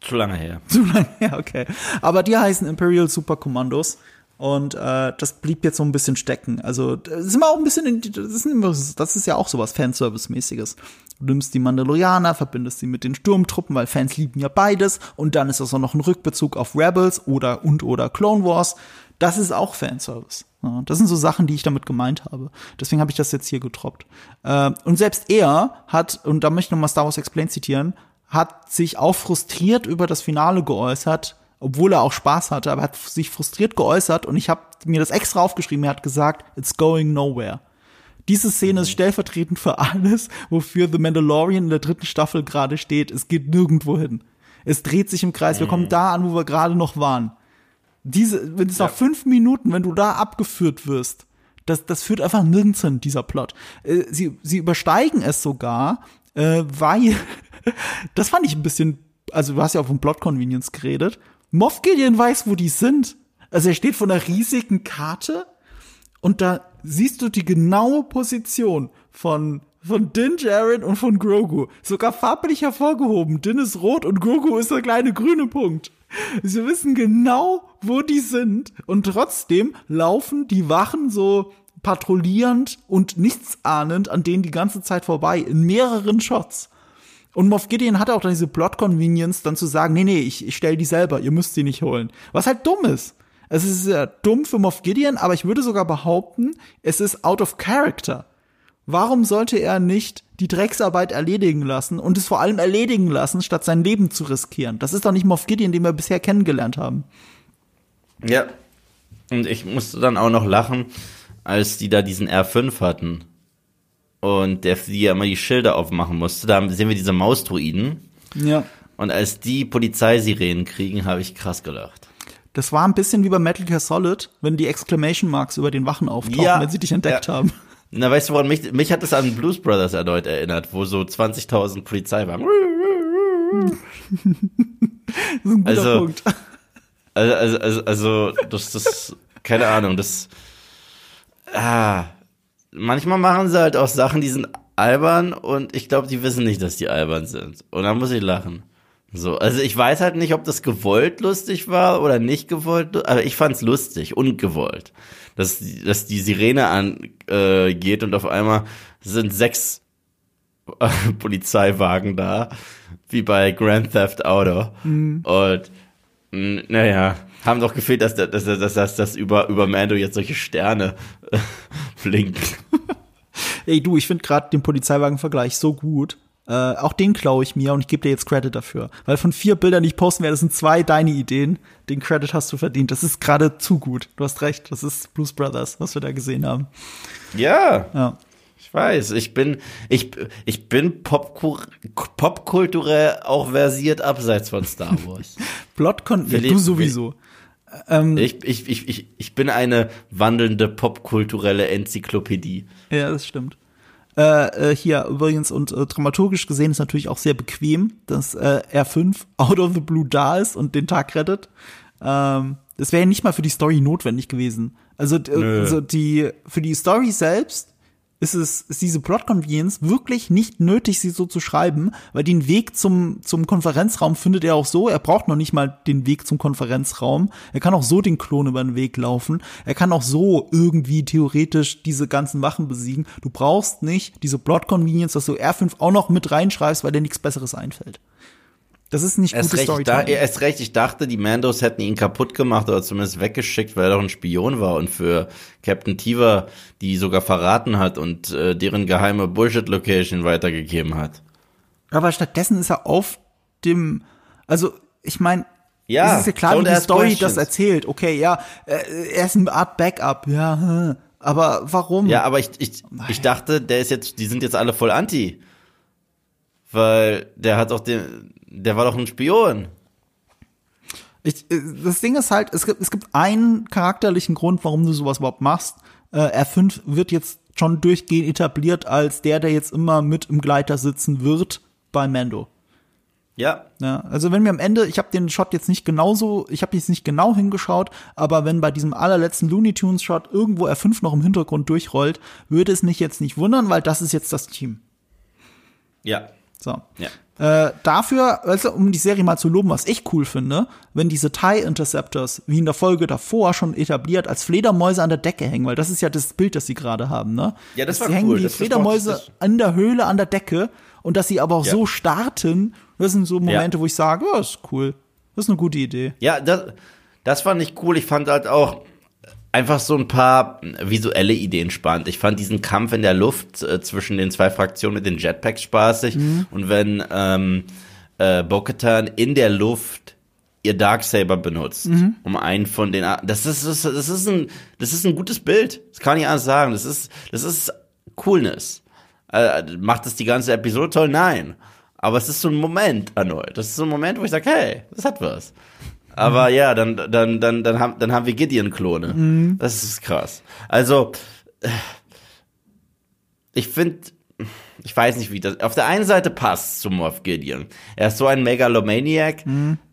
Zu lange her. Zu lange her, okay. Aber die heißen Imperial Super Commandos. Und äh, das blieb jetzt so ein bisschen stecken. Also, das ist immer auch ein bisschen, in, das, ist das ist ja auch sowas Fanservice-mäßiges. Du nimmst die Mandalorianer, verbindest sie mit den Sturmtruppen, weil Fans lieben ja beides. Und dann ist das auch noch ein Rückbezug auf Rebels oder und oder Clone Wars. Das ist auch Fanservice. Ja, das sind so Sachen, die ich damit gemeint habe. Deswegen habe ich das jetzt hier getroppt. Äh, und selbst er hat, und da möchte ich nochmal Star Wars Explain zitieren, hat sich auch frustriert über das Finale geäußert, obwohl er auch Spaß hatte, aber hat sich frustriert geäußert und ich habe mir das extra aufgeschrieben. Er hat gesagt, it's going nowhere. Diese Szene ist mhm. stellvertretend für alles, wofür The Mandalorian in der dritten Staffel gerade steht. Es geht nirgendwo hin. Es dreht sich im Kreis. Wir kommen mhm. da an, wo wir gerade noch waren. Diese, wenn es nach fünf Minuten, wenn du da abgeführt wirst, das, das führt einfach nirgends hin, dieser Plot. Äh, sie, sie übersteigen es sogar, äh, weil, das fand ich ein bisschen, also du hast ja auch von Plot Convenience geredet. Moff Gideon weiß, wo die sind. Also er steht vor einer riesigen Karte und da siehst du die genaue Position von von Din Djarin und von Grogu. Sogar farblich hervorgehoben. Din ist rot und Grogu ist der kleine grüne Punkt. Sie wissen genau, wo die sind und trotzdem laufen die Wachen so patrouillierend und nichtsahnend an denen die ganze Zeit vorbei in mehreren Shots. Und Moff Gideon hatte auch dann diese Plot-Convenience, dann zu sagen, nee, nee, ich, ich stell die selber, ihr müsst sie nicht holen. Was halt dumm ist. Es ist ja dumm für Moff Gideon, aber ich würde sogar behaupten, es ist out of character. Warum sollte er nicht die Drecksarbeit erledigen lassen und es vor allem erledigen lassen, statt sein Leben zu riskieren? Das ist doch nicht Moff Gideon, den wir bisher kennengelernt haben. Ja. Und ich musste dann auch noch lachen, als die da diesen R5 hatten. Und der die ja immer die Schilder aufmachen musste. Da sehen wir diese Mausdruiden. Ja. Und als die Polizeisirenen kriegen, habe ich krass gelacht. Das war ein bisschen wie bei Metal Gear Solid, wenn die Exclamation Marks über den Wachen auftauchen, Ja. wenn sie dich entdeckt Ja. haben. Na, weißt du, woran mich, mich hat es an Blues Brothers erneut erinnert, wo so 20.000 Polizei waren. Das ist ein guter Also- Punkt. Also, also, also, also das, das, keine Ahnung, das, ah, manchmal machen sie halt auch Sachen, die sind albern und ich glaube, die wissen nicht, dass die albern sind. Und dann muss ich lachen. So, also ich weiß halt nicht, ob das gewollt lustig war oder nicht gewollt, aber ich fand's lustig und gewollt. Dass, die- dass die Sirene angeht äh, und auf einmal sind sechs äh, Polizeiwagen da, wie bei Grand Theft Auto. Und mh, naja, haben doch gefehlt, dass, dass, dass, dass, dass über, über Mando jetzt solche Sterne blinken. Ey, du, ich finde gerade den Polizeiwagen-Vergleich so gut. Äh, auch den klaue ich mir und ich gebe dir jetzt Credit dafür. Weil von vier Bildern, die ich posten werde, das sind zwei deine Ideen. Den Credit hast du verdient. Das ist gerade zu gut. Du hast recht. Das ist Blues Brothers, was wir da gesehen haben. Ja, Ja. ich weiß. Ich bin, ich, ich bin popku- popkulturell auch versiert abseits von Star Wars. Ja, Wir du sowieso. Ähm, ich, ich, ich, ich, bin eine wandelnde popkulturelle Enzyklopädie. Ja, das stimmt. Äh, äh, hier übrigens und äh, dramaturgisch gesehen ist natürlich auch sehr bequem, dass äh, R5 out of the blue da ist und den Tag rettet. Ähm, das wäre ja nicht mal für die Story notwendig gewesen. Also, also die für die Story selbst ist es ist diese Plot Convenience wirklich nicht nötig, sie so zu schreiben, weil den Weg zum zum Konferenzraum findet er auch so. Er braucht noch nicht mal den Weg zum Konferenzraum. Er kann auch so den Klon über den Weg laufen. Er kann auch so irgendwie theoretisch diese ganzen Wachen besiegen. Du brauchst nicht diese Plot Convenience, dass du R5 auch noch mit reinschreibst, weil dir nichts Besseres einfällt. Das ist nicht Erst da, Storytelling. erst recht, ich dachte, die Mandos hätten ihn kaputt gemacht oder zumindest weggeschickt, weil er doch ein Spion war und für Captain Tiva die sogar verraten hat und äh, deren geheime Bullshit-Location weitergegeben hat. Aber stattdessen ist er auf dem, also ich meine, Ja, es ist ja klar, wie die Story questions. das erzählt. Okay, ja, äh, er ist eine Art Backup, ja, hm. aber warum? Ja, aber ich, ich, ich dachte, der ist jetzt, die sind jetzt alle voll anti. Weil der hat doch den, der war doch ein Spion. Ich, äh, das Ding ist halt, es gibt, es gibt einen charakterlichen Grund, warum du sowas überhaupt machst. Äh, R5 wird jetzt schon durchgehend etabliert als der, der jetzt immer mit im Gleiter sitzen wird bei Mando. Ja. Ja, also wenn mir am Ende, ich habe den Shot jetzt nicht genauso, ich habe jetzt nicht genau hingeschaut, aber wenn bei diesem allerletzten Looney Tunes Shot irgendwo R5 noch im Hintergrund durchrollt, würde es mich jetzt nicht wundern, weil das ist jetzt das Team. Ja. So. Ja. Äh, dafür, also um die Serie mal zu loben, was ich cool finde, wenn diese TIE Interceptors, wie in der Folge davor schon etabliert, als Fledermäuse an der Decke hängen, weil das ist ja das Bild, das sie gerade haben, ne? Ja, das Dass war sie hängen cool. die Das- das Fledermäuse ich. an der Höhle, an der Decke und dass sie aber auch Ja. so starten, das sind so Momente, wo ich sage, ja, ist cool. Das ist eine gute Idee. Ja, das, das fand ich cool. Ich fand halt auch einfach so ein paar visuelle Ideen spannend. Ich fand diesen Kampf in der Luft äh, zwischen den zwei Fraktionen mit den Jetpacks spaßig. Und wenn ähm, äh, Bo-Katan in der Luft ihr Darksaber benutzt, um einen von den, A- das ist, das, das ist ein, das ist ein gutes Bild. Das kann ich anders sagen. Das ist, das ist Coolness. Äh, macht das die ganze Episode toll? Nein. Aber es ist so ein Moment erneut. Das ist so ein Moment, wo ich sage, hey, das hat was. Aber ja, dann, dann, dann, dann, haben, dann haben wir Gideon-Klone. Das ist krass. Also, ich finde, ich weiß nicht, wie das. Auf der einen Seite passt zu Moff Gideon. Er ist so ein Megalomaniac,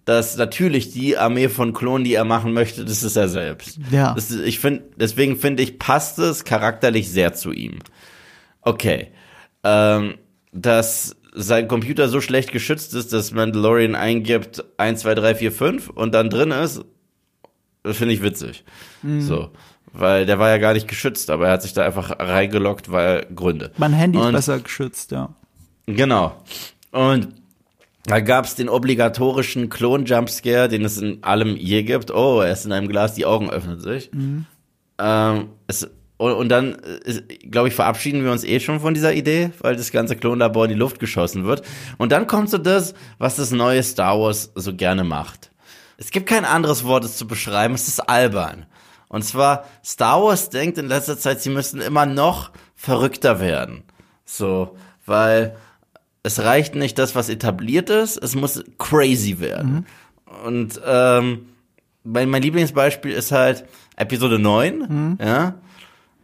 dass natürlich die Armee von Klonen, die er machen möchte, das ist er selbst. Ja. Das ich finde, deswegen finde ich, passt es charakterlich sehr zu ihm. Okay. Ähm, dass sein Computer so schlecht geschützt ist, dass Mandalorian eingibt 1, 2, 3, 4, 5 und dann drin ist, das finde ich witzig. So. Weil der war ja gar nicht geschützt, aber er hat sich da einfach reingeloggt, weil Gründe. Mein Handy ist Und- besser geschützt, ja. Genau. Und da gab's den obligatorischen Klon-Jumpscare, den es in allem je gibt. Oh, er ist in einem Glas, die Augen öffnen sich. Ähm, es, und, und dann, glaube ich, verabschieden wir uns eh schon von dieser Idee, weil das ganze Klonlabor in die Luft geschossen wird. Und dann kommt so das, was das neue Star Wars so gerne macht. Es gibt kein anderes Wort, es zu beschreiben, es ist albern. Und zwar, Star Wars denkt in letzter Zeit, sie müssten immer noch verrückter werden. So, weil es reicht nicht das, was etabliert ist, es muss crazy werden. Und ähm, mein, mein Lieblingsbeispiel ist halt Episode 9, ja.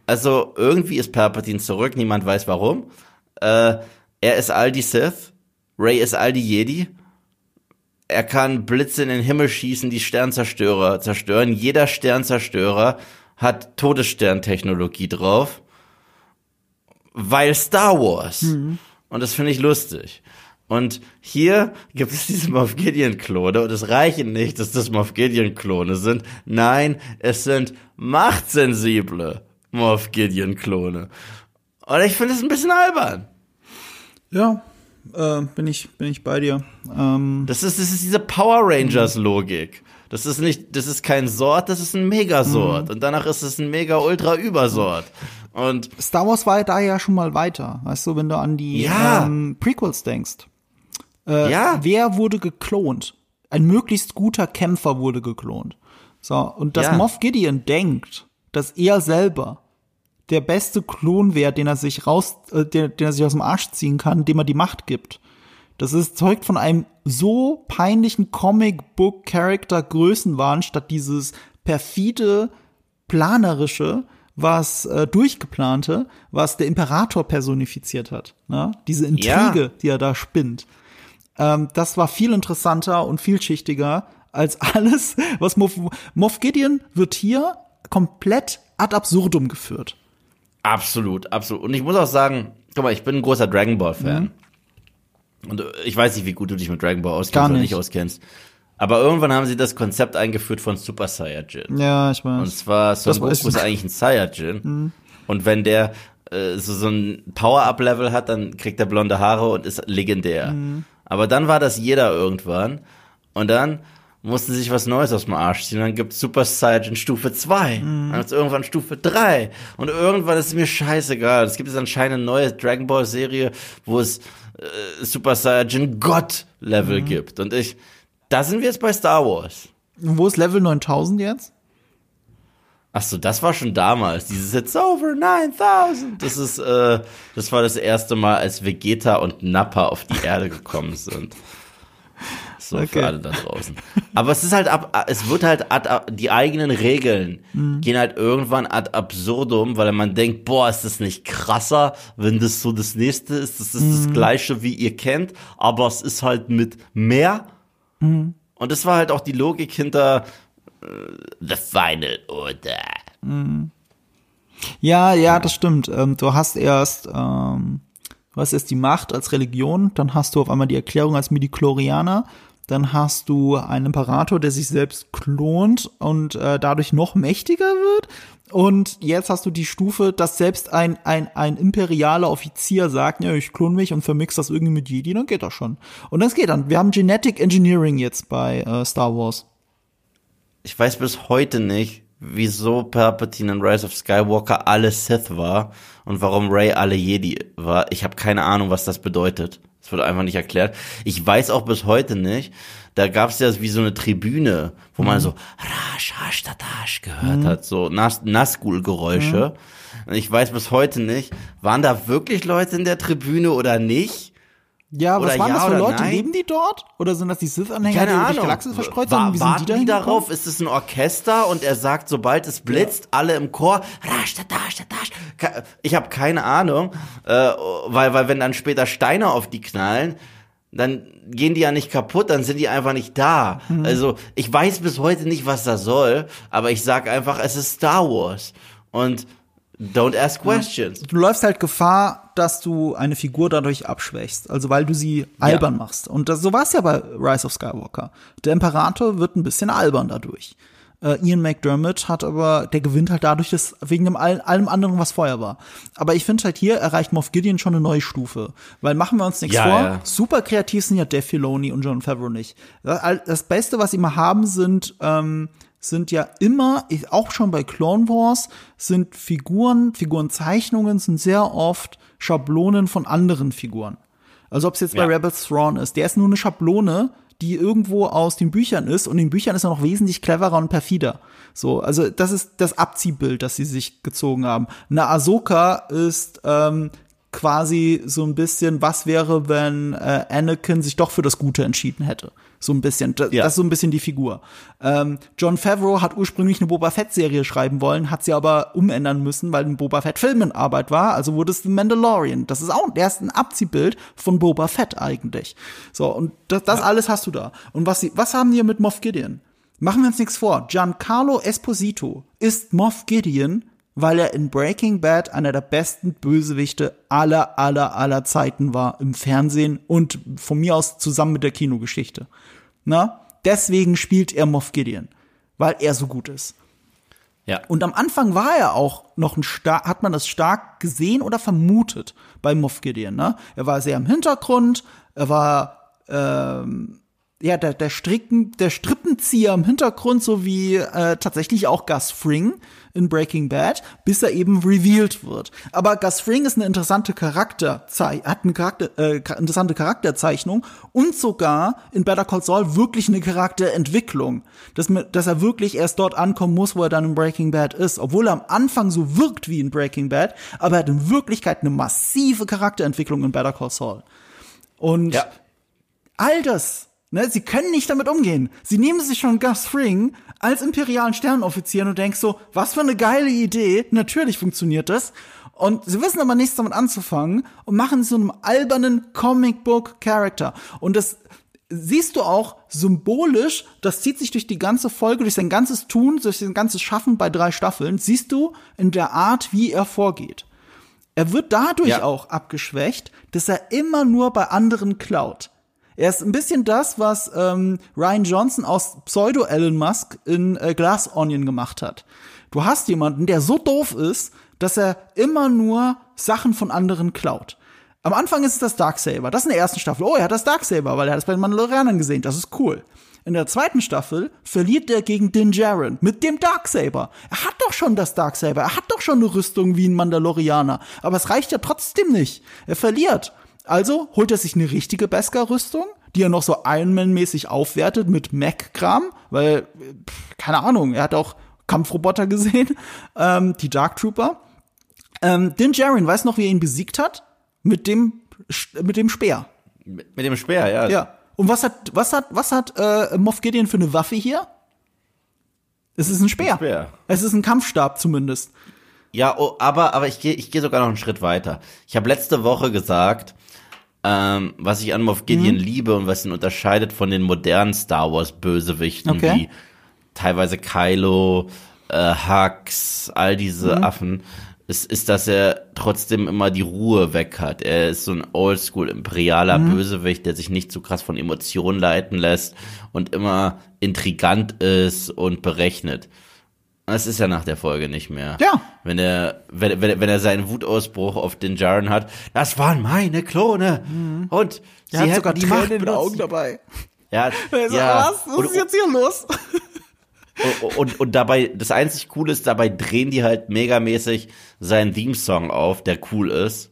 Also irgendwie ist Palpatine zurück, niemand weiß warum. Äh, er ist all die Sith, Ray ist all die Jedi. Er kann Blitze in den Himmel schießen, die Sternzerstörer zerstören. Jeder Sternzerstörer hat Todessterntechnologie drauf, weil Star Wars. Und das finde ich lustig. Und hier gibt es diese Moff Gideon-Klone und es reichen nicht, dass das Moff Gideon-Klone sind. Nein, es sind machtsensible Moff Gideon-Klone. Und ich finde es ein bisschen albern. Ja, äh, bin ich, bin ich bei dir. Ähm, Das ist, das ist diese Power Rangers-Logik. Das ist nicht, das ist kein Sort, das ist ein Megasort. Und danach ist es ein Mega-Ultra-Übersort. Und Star Wars war da ja schon mal weiter, weißt du, wenn du an die Ja. ähm, Prequels denkst. Äh, Ja. Wer wurde geklont? Ein möglichst guter Kämpfer wurde geklont. So, und dass Ja. Moff Gideon denkt, dass er selber der beste Klon wäre, den er sich raus, äh, den, den er sich aus dem Arsch ziehen kann, dem er die Macht gibt. Das ist zeugt von einem so peinlichen Comic-Book-Character-Größenwahn, statt dieses perfide, planerische, was äh, durchgeplante, was der Imperator personifiziert hat. Ne? Diese Intrige, Ja. die er da spinnt. Ähm, das war viel interessanter und vielschichtiger als alles, was Moff, Moff Gideon wird hier komplett ad absurdum geführt. Absolut, absolut. Und ich muss auch sagen, guck mal, ich bin ein großer Dragon Ball-Fan. Und äh, ich weiß nicht, wie gut du dich mit Dragon Ball auskennst Gar oder nicht. nicht auskennst. Aber irgendwann haben sie das Konzept eingeführt von Super Saiyajin. Ja, ich weiß. Und zwar Son Goku ist ich. eigentlich ein Saiyajin. Und wenn der äh, so, so ein Power-Up-Level hat, dann kriegt er blonde Haare und ist legendär. Aber dann war das jeder irgendwann. Und dann mussten sich was Neues aus dem Arsch ziehen. Dann gibt's Super Saiyajin Stufe 2. Dann gibt's irgendwann Stufe 3. Und irgendwann ist es mir scheißegal. Es gibt jetzt anscheinend eine neue Dragon Ball Serie, wo es äh, Super Saiyajin God Level gibt. Und ich, da sind wir jetzt bei Star Wars. Wo ist Level 9000 jetzt? Ach so, das war schon damals. Dieses It's over 9000. Das ist, äh, das war das erste Mal, als Vegeta und Nappa auf die Erde gekommen sind. Okay. für alle da draußen. Aber es ist halt ab, es wird halt ad, die eigenen Regeln gehen halt irgendwann ad absurdum, weil man denkt, boah, ist das nicht krasser, wenn das so das nächste ist. Das ist das gleiche, wie ihr kennt, aber es ist halt mit mehr. Und das war halt auch die Logik hinter äh, The Final Order. Ja, ja, das stimmt. Ähm, du hast erst, ähm, du hast erst die Macht als Religion, dann hast du auf einmal die Erklärung als Midichlorianer, dann hast du einen Imperator, der sich selbst klont und äh, dadurch noch mächtiger wird. Und jetzt hast du die Stufe, dass selbst ein, ein, ein imperialer Offizier sagt, ja, ich klon mich und vermix das irgendwie mit Jedi, dann geht das schon. Und das geht dann. Wir haben Genetic Engineering jetzt bei äh, Star Wars. Ich weiß bis heute nicht, wieso Palpatine in Rise of Skywalker alle Sith war und warum Rey alle Jedi war. Ich habe keine Ahnung, was das bedeutet. Das wird einfach nicht erklärt. Ich weiß auch bis heute nicht, da gab es ja wie so eine Tribüne, wo man so Rasch, Hasch, Tatasch gehört hat, so Nas Nazgul-Geräusche. Und ich weiß bis heute nicht, waren da wirklich Leute in der Tribüne oder nicht? Ja, was Oder waren ja das für Leute? nein? Leben die dort? Oder sind das die Sith-Anhänger, Keine die durch Ahnung. Galaxien verstreut Wa- sind? Wie sind warten die da die darauf? Ist es ein Orchester und er sagt, sobald es blitzt, alle im Chor, rasch, da, dasch, da, dasch. Ich habe keine Ahnung, äh, weil, weil wenn dann später Steine auf die knallen, dann gehen die ja nicht kaputt, dann sind die einfach nicht da. Mhm. Also ich weiß bis heute nicht, was das soll, aber ich sag einfach, es ist Star Wars. Und don't ask questions. Du läufst halt Gefahr, dass du eine Figur dadurch abschwächst. Also weil du sie albern machst. Und das, so war es ja bei Rise of Skywalker. Der Imperator wird ein bisschen albern dadurch. Äh, Ian McDermott hat aber, der gewinnt halt dadurch, dass wegen dem all, allem anderen, was vorher war. Aber ich finde halt hier erreicht Moff Gideon schon eine neue Stufe. Weil machen wir uns nichts Ja, vor, ja. super kreativ sind ja Dave Filoni und John Favreau nicht. Das das Beste, was sie mal haben, sind, ähm, sind ja immer, auch schon bei Clone Wars, sind Figuren, Figurenzeichnungen sind sehr oft Schablonen von anderen Figuren. Also ob es jetzt bei Ja. Rebels Thrawn ist, der ist nur eine Schablone, die irgendwo aus den Büchern ist und in den Büchern ist er noch wesentlich cleverer und perfider. So, also das ist das Abziehbild, das sie sich gezogen haben. Eine Ahsoka ist ähm, quasi so ein bisschen, was wäre, wenn äh, Anakin sich doch für das Gute entschieden hätte. So ein bisschen. Das, Ja. das ist so ein bisschen die Figur. Ähm, John Favreau hat ursprünglich eine Boba Fett-Serie schreiben wollen, hat sie aber umändern müssen, weil ein Boba Fett-Film in Arbeit war. Also wurde es The Mandalorian. Das ist auch, der ist ein Abziehbild von Boba Fett eigentlich. So, und das, das alles hast du da. Und was, sie, was haben die mit Moff Gideon? Machen wir uns nichts vor. Giancarlo Esposito ist Moff Gideon, weil er in Breaking Bad einer der besten Bösewichte aller, aller, aller Zeiten war im Fernsehen und von mir aus zusammen mit der Kinogeschichte. Na? Deswegen spielt er Moff Gideon, weil er so gut ist. Ja. Und am Anfang war er auch noch ein stark, hat man das stark gesehen oder vermutet bei Moff Gideon, ne? Er war sehr im Hintergrund, er war, ähm, ja, der, der Stricken, der Strippenzieher im Hintergrund, so wie äh, tatsächlich auch Gus Fring in Breaking Bad, bis er eben revealed wird. Aber Gus Fring ist eine interessante Charakterzei hat eine Charakter, äh, interessante Charakterzeichnung und sogar in Better Call Saul wirklich eine Charakterentwicklung, dass, dass er wirklich erst dort ankommen muss, wo er dann in Breaking Bad ist, obwohl er am Anfang so wirkt wie in Breaking Bad, aber er hat in Wirklichkeit eine massive Charakterentwicklung in Better Call Saul. Und Ja. all das, ne, sie können nicht damit umgehen. Sie nehmen sich schon Gus Fring als imperialen Sternenoffizier und du denkst so, was für eine geile Idee. Natürlich funktioniert das. Und sie wissen aber nichts damit anzufangen und machen so einen albernen Comic-Book-Character. Und das siehst du auch symbolisch, das zieht sich durch die ganze Folge, durch sein ganzes Tun, durch sein ganzes Schaffen bei drei Staffeln, siehst du in der Art, wie er vorgeht. Er wird dadurch Ja. auch abgeschwächt, dass er immer nur bei anderen klaut. Er ist ein bisschen das, was ähm, Ryan Johnson aus Pseudo-Elon Musk in äh, Glass Onion gemacht hat. Du hast jemanden, der so doof ist, dass er immer nur Sachen von anderen klaut. Am Anfang ist es das Darksaber. Das ist in der ersten Staffel. Oh, er hat das Darksaber, weil er hat es bei den Mandalorianern gesehen. Das ist cool. In der zweiten Staffel verliert er gegen Din Djarin mit dem Darksaber. Er hat doch schon das Darksaber. Er hat doch schon eine Rüstung wie ein Mandalorianer. Aber es reicht ja trotzdem nicht. Er verliert. Also holt er sich eine richtige Beskar-Rüstung, die er noch so Iron Man-mäßig aufwertet mit Mech-Kram, weil, pff, keine Ahnung, er hat auch Kampfroboter gesehen, ähm, die Dark Trooper. Ähm, Din Djarin, weiß noch, wie er ihn besiegt hat? Mit dem, mit dem Speer. Mit mit dem Speer, ja. Ja. Und was hat, was hat, was hat äh, Moff Gideon für eine Waffe hier? Es ist ein Speer. Speer. Es ist ein Kampfstab zumindest. Ja, oh, aber, aber ich gehe ich geh sogar noch einen Schritt weiter. Ich habe letzte Woche gesagt, ähm, was ich an Moff Mhm. Gideon liebe und was ihn unterscheidet von den modernen Star Wars Bösewichten Okay. wie teilweise Kylo, äh, Hux, all diese Mhm. Affen, ist, ist, dass er trotzdem immer die Ruhe weg hat. Er ist so ein oldschool imperialer Mhm. Bösewicht, der sich nicht zu krass von Emotionen leiten lässt und immer intrigant ist und berechnet. Das ist ja nach der Folge nicht mehr. Ja. Wenn er, wenn, wenn, wenn er seinen Wutausbruch auf den Jaren hat, das waren meine Klone. Und sie Er hat sogar die Tränen in den. Augen dabei. Ja, Also, ja. Was? Was Und, ist jetzt hier los? und, und, und dabei, das einzig Coole ist, dabei drehen die halt megamäßig seinen Theme-Song auf, der cool ist.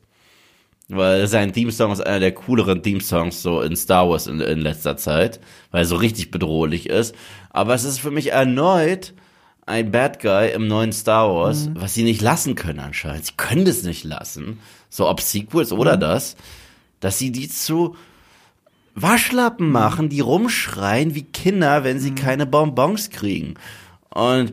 Weil sein Theme-Song ist einer der cooleren Theme-Songs so in Star Wars in, in letzter Zeit, weil er so richtig bedrohlich ist. Aber es ist für mich erneut ein Bad Guy im neuen Star Wars, Mhm. was sie nicht lassen können anscheinend. Sie können das nicht lassen, so ob Sequels Mhm. oder das, dass sie die zu Waschlappen machen, die rumschreien wie Kinder, wenn sie keine Bonbons kriegen. Und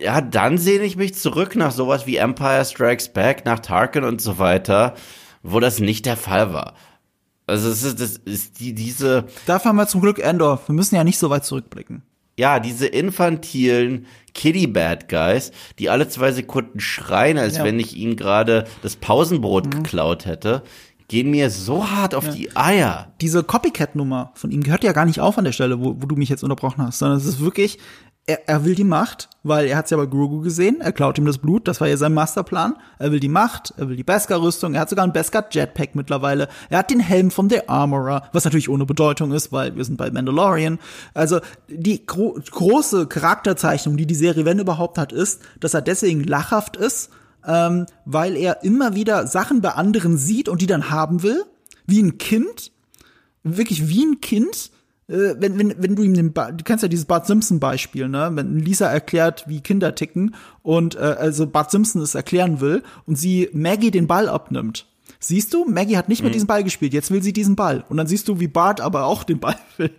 ja, dann sehne ich mich zurück nach sowas wie Empire Strikes Back, nach Tarkin und so weiter, wo das nicht der Fall war. Also es ist, das ist die, diese, Dafür haben wir zum Glück Endor. Wir müssen ja nicht so weit zurückblicken. Ja, diese infantilen Kitty Bad Guys, die alle zwei Sekunden schreien, als Ja. wenn ich ihnen gerade das Pausenbrot geklaut hätte, gehen mir so hart auf die Eier. diese Copycat-Nummer von ihm gehört ja gar nicht auf an der Stelle, wo, wo du mich jetzt unterbrochen hast, sondern es ist wirklich, er, er will die Macht, weil er hat es ja bei Grogu gesehen, er klaut ihm das Blut, das war ja sein Masterplan. Er will die Macht, er will die Beskar-Rüstung, er hat sogar einen Beskar-Jetpack mittlerweile, er hat den Helm von The Armorer, was natürlich ohne Bedeutung ist, weil wir sind bei Mandalorian. Also die gro große Charakterzeichnung, die die Serie, wenn überhaupt hat, ist, dass er deswegen lachhaft ist, ähm, weil er immer wieder Sachen bei anderen sieht und die dann haben will, wie ein Kind, wirklich wie ein Kind, äh, wenn, wenn, wenn du ihm den ba du kennst ja dieses Bart Simpson Beispiel, ne? Wenn Lisa erklärt, wie Kinder ticken und äh, also Bart Simpson es erklären will und sie Maggie den Ball abnimmt. Siehst du, Maggie hat nicht mit diesem Ball gespielt, jetzt will sie diesen Ball. Und dann siehst du, wie Bart aber auch den Ball will.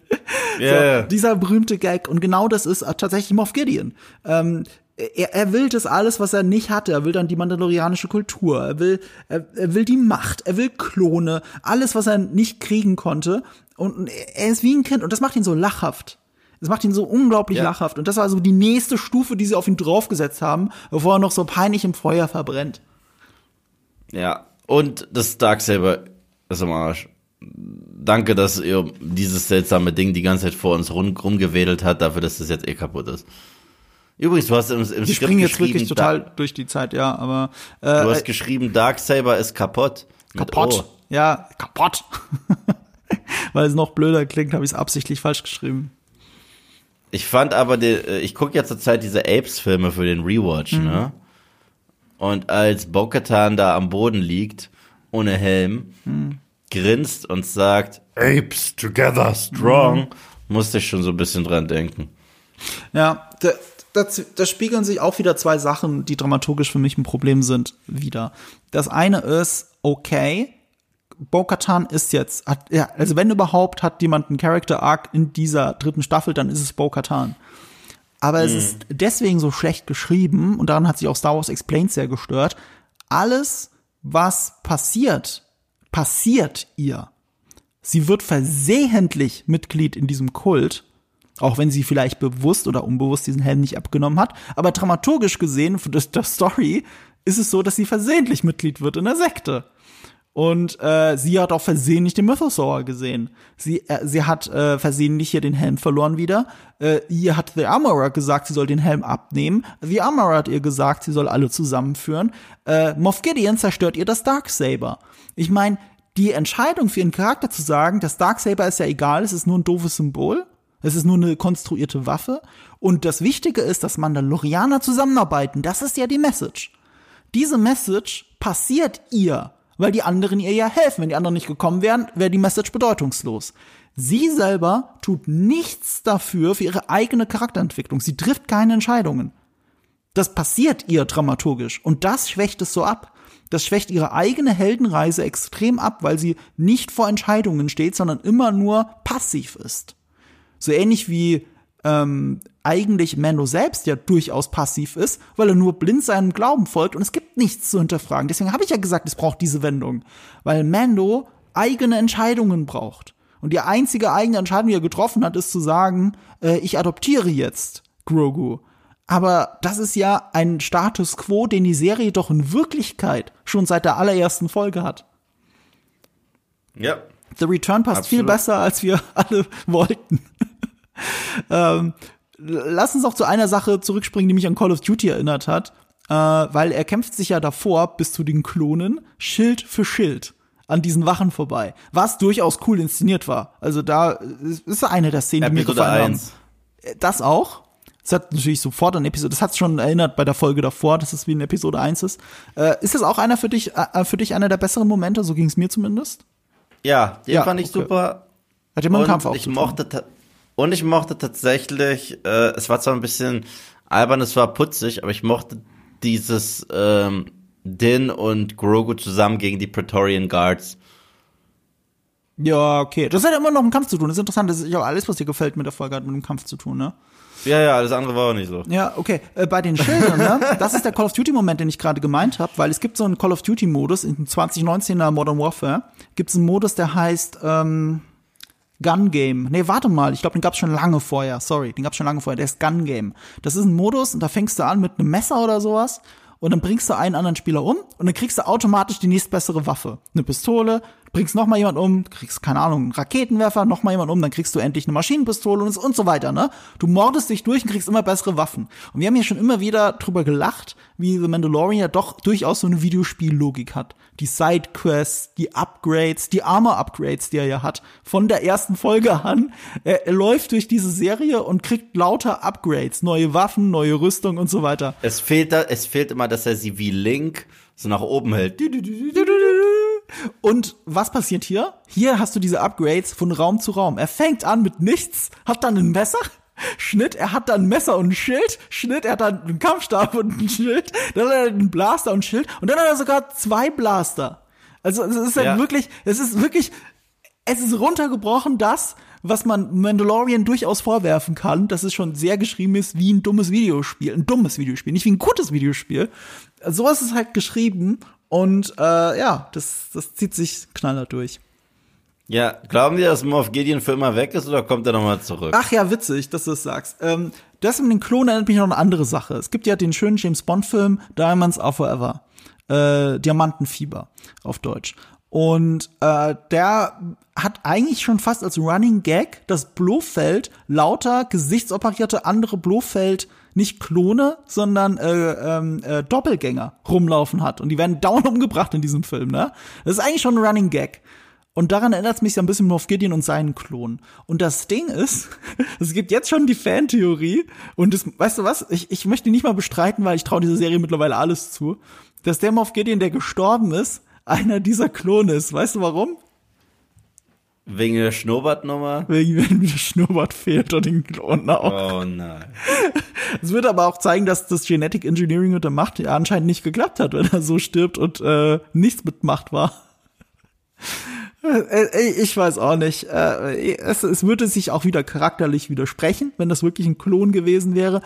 Ja. So, dieser berühmte Gag. Und genau das ist äh, tatsächlich Moff Gideon. Ähm, er, er will das alles, was er nicht hatte. Er will dann die mandalorianische Kultur. Er will, er, er will die Macht. Er will Klone. Alles, was er nicht kriegen konnte. Und er ist wie ein Kind. Und das macht ihn so lachhaft. Das macht ihn so unglaublich Ja. lachhaft. Und das war so die nächste Stufe, die sie auf ihn draufgesetzt haben, bevor er noch so peinlich im Feuer verbrennt. Ja. Und das Darksaber ist am Arsch. Danke, dass ihr dieses seltsame Ding die ganze Zeit vor uns rum, rumgewedelt hat, dafür, dass das jetzt eh kaputt ist. Übrigens, du hast im, im Die Skript springen jetzt geschrieben, wirklich total Da, durch die Zeit, ja, aber du äh, hast geschrieben, Darksaber ist kaputt. Kaputt. Ja, kaputt. Weil es noch blöder klingt, habe ich es absichtlich falsch geschrieben. Ich fand aber, die, äh, ich gucke ja zurzeit diese Apes-Filme für den Rewatch, ne? Und als Bo-Katan da am Boden liegt, ohne Helm, grinst und sagt, Apes together strong, musste ich schon so ein bisschen dran denken. Ja, da, das, da spiegeln sich auch wieder zwei Sachen, die dramaturgisch für mich ein Problem sind, wieder. Das eine ist, okay, Bo-Katan ist jetzt, hat, ja, also wenn überhaupt hat jemand einen Character Arc in dieser dritten Staffel, dann ist es Bo-Katan. Aber es ist deswegen so schlecht geschrieben und daran hat sich auch Star Wars Explained sehr gestört. Alles, was passiert, passiert ihr. Sie wird versehentlich Mitglied in diesem Kult, auch wenn sie vielleicht bewusst oder unbewusst diesen Helm nicht abgenommen hat. Aber dramaturgisch gesehen, für das, der Story, ist es so, dass sie versehentlich Mitglied wird in der Sekte. Und äh, sie hat auch versehentlich den Mythosaur gesehen. Sie, äh, sie hat äh, versehentlich hier den Helm verloren wieder. Äh, ihr hat The Armorer gesagt, sie soll den Helm abnehmen. The Armorer hat ihr gesagt, sie soll alle zusammenführen. Äh, Moff Gideon zerstört ihr das Darksaber. Ich meine, die Entscheidung für ihren Charakter zu sagen, das Darksaber ist ja egal, es ist nur ein doofes Symbol. Es ist nur eine konstruierte Waffe. Und das Wichtige ist, dass Mandalorianer zusammenarbeiten. Das ist ja die Message. Diese Message passiert ihr, weil die anderen ihr ja helfen. Wenn die anderen nicht gekommen wären, wäre die Message bedeutungslos. Sie selber tut nichts dafür für ihre eigene Charakterentwicklung. Sie trifft keine Entscheidungen. Das passiert ihr dramaturgisch und das schwächt es so ab. Das schwächt ihre eigene Heldenreise extrem ab, weil sie nicht vor Entscheidungen steht, sondern immer nur passiv ist. So ähnlich wie ähm, eigentlich Mando selbst ja durchaus passiv ist, weil er nur blind seinem Glauben folgt und es gibt nichts zu hinterfragen. Deswegen habe ich ja gesagt, es braucht diese Wendung, weil Mando eigene Entscheidungen braucht. Und die einzige eigene Entscheidung, die er getroffen hat, ist zu sagen, äh, ich adoptiere jetzt Grogu. Aber das ist ja ein Status quo, den die Serie doch in Wirklichkeit schon seit der allerersten Folge hat. Ja. The Return passt viel Absolut. besser, als wir alle wollten. Ähm, lass uns auch zu einer Sache zurückspringen, die mich an Call of Duty erinnert hat. Äh, weil er kämpft sich ja davor bis zu den Klonen Schild für Schild an diesen Wachen vorbei, was durchaus cool inszeniert war. Also da ist eine der Szenen, die mir Episode gefallen 1. haben. Das auch. Das hat natürlich sofort an Episode, das hat schon erinnert bei der Folge davor, dass es wie in Episode 1 ist. Äh, ist das auch einer für dich, äh, für dich einer der besseren Momente? So ging es mir zumindest. Ja, den Ja, fand ich okay. super. Hat mit dem Kampf auch ich mochte und ich mochte tatsächlich, äh, es war zwar ein bisschen albern, es war putzig, aber ich mochte dieses ähm, Din und Grogu zusammen gegen die Praetorian Guards. Ja, okay. Das hat ja immer noch mit dem Kampf zu tun. Das ist interessant. Das ist ja alles, was dir gefällt mit der Folge, hat mit dem Kampf zu tun, ne? Ja, ja, alles andere war auch nicht so. Ja, okay. Äh, bei den Schildern, ne? Das ist der Call of Duty Moment, den ich gerade gemeint habe, weil es gibt so einen Call of Duty Modus in 2019er Modern Warfare. Gibt es einen Modus, der heißt ähm, Gun Game. Nee, warte mal, ich glaube, den gab's schon lange vorher. Sorry, den gab's schon lange vorher. Der ist Gun Game. Das ist ein Modus und da fängst du an mit einem Messer oder sowas und dann bringst du einen anderen Spieler um und dann kriegst du automatisch die nächstbessere Waffe. Eine Pistole, bringst noch mal jemand um, kriegst keine Ahnung, einen Raketenwerfer, noch mal jemand um, dann kriegst du endlich eine Maschinenpistole und, so weiter, ne? Du mordest dich durch und kriegst immer bessere Waffen. Und wir haben ja schon immer wieder drüber gelacht, wie The Mandalorian ja doch durchaus so eine Videospiellogik hat. Die Sidequests, die Upgrades, die Armor-Upgrades, die er ja hat, von der ersten Folge an. Er, er läuft durch diese Serie und kriegt lauter Upgrades, neue Waffen, neue Rüstung und so weiter. Es fehlt da, es fehlt immer, dass er sie wie Link so nach oben hält. Und was passiert hier? Hier hast du diese Upgrades von Raum zu Raum. Er fängt an mit nichts, hat dann ein Messer, Schnitt, er hat dann ein Messer und ein Schild, Schnitt, er hat dann einen Kampfstab und ein Schild, dann hat er einen Blaster und ein Schild und dann hat er sogar zwei Blaster. Also es ist halt Ja. wirklich, es ist wirklich, es ist runtergebrochen das, was man Mandalorian durchaus vorwerfen kann, dass es schon sehr geschrieben ist wie ein dummes Videospiel, ein dummes Videospiel, nicht wie ein gutes Videospiel. So ist es halt geschrieben und äh, ja, das, das zieht sich knallhart durch. Ja, glauben Sie, dass Moff Gideon für immer weg ist oder kommt er nochmal zurück? Ach ja, witzig, dass du das sagst. Ähm, das mit den Klonen erinnert mich noch an eine andere Sache. Es gibt ja den schönen James Bond-Film Diamonds Are Forever. Äh, Diamantenfieber auf Deutsch. Und äh, der hat eigentlich schon fast als Running Gag, dass Blofeld lauter gesichtsoperierte andere Blofeld nicht Klone, sondern äh, ähm, äh, Doppelgänger rumlaufen hat. Und die werden dauernd umgebracht in diesem Film, ne? Das ist eigentlich schon ein Running Gag. Und daran erinnert es mich so ein bisschen Moff Gideon und seinen Klon. Und das Ding ist, es gibt jetzt schon die Fantheorie, und das, weißt du was, ich, ich möchte nicht mal bestreiten, weil ich traue dieser Serie mittlerweile alles zu, dass der Moff Gideon, der gestorben ist, einer dieser Klone ist. Weißt du warum? Wegen der Schnurrbartnummer? Wegen wenn der Schnurrbart fehlt und den Klonen auch. Oh nein. Es wird aber auch zeigen, dass das Genetic Engineering mit der Macht ja anscheinend nicht geklappt hat, wenn er so stirbt und äh, nichts mit Macht war. Äh, Ich weiß auch nicht. Äh, Es, es würde sich auch wieder charakterlich widersprechen, wenn das wirklich ein Klon gewesen wäre.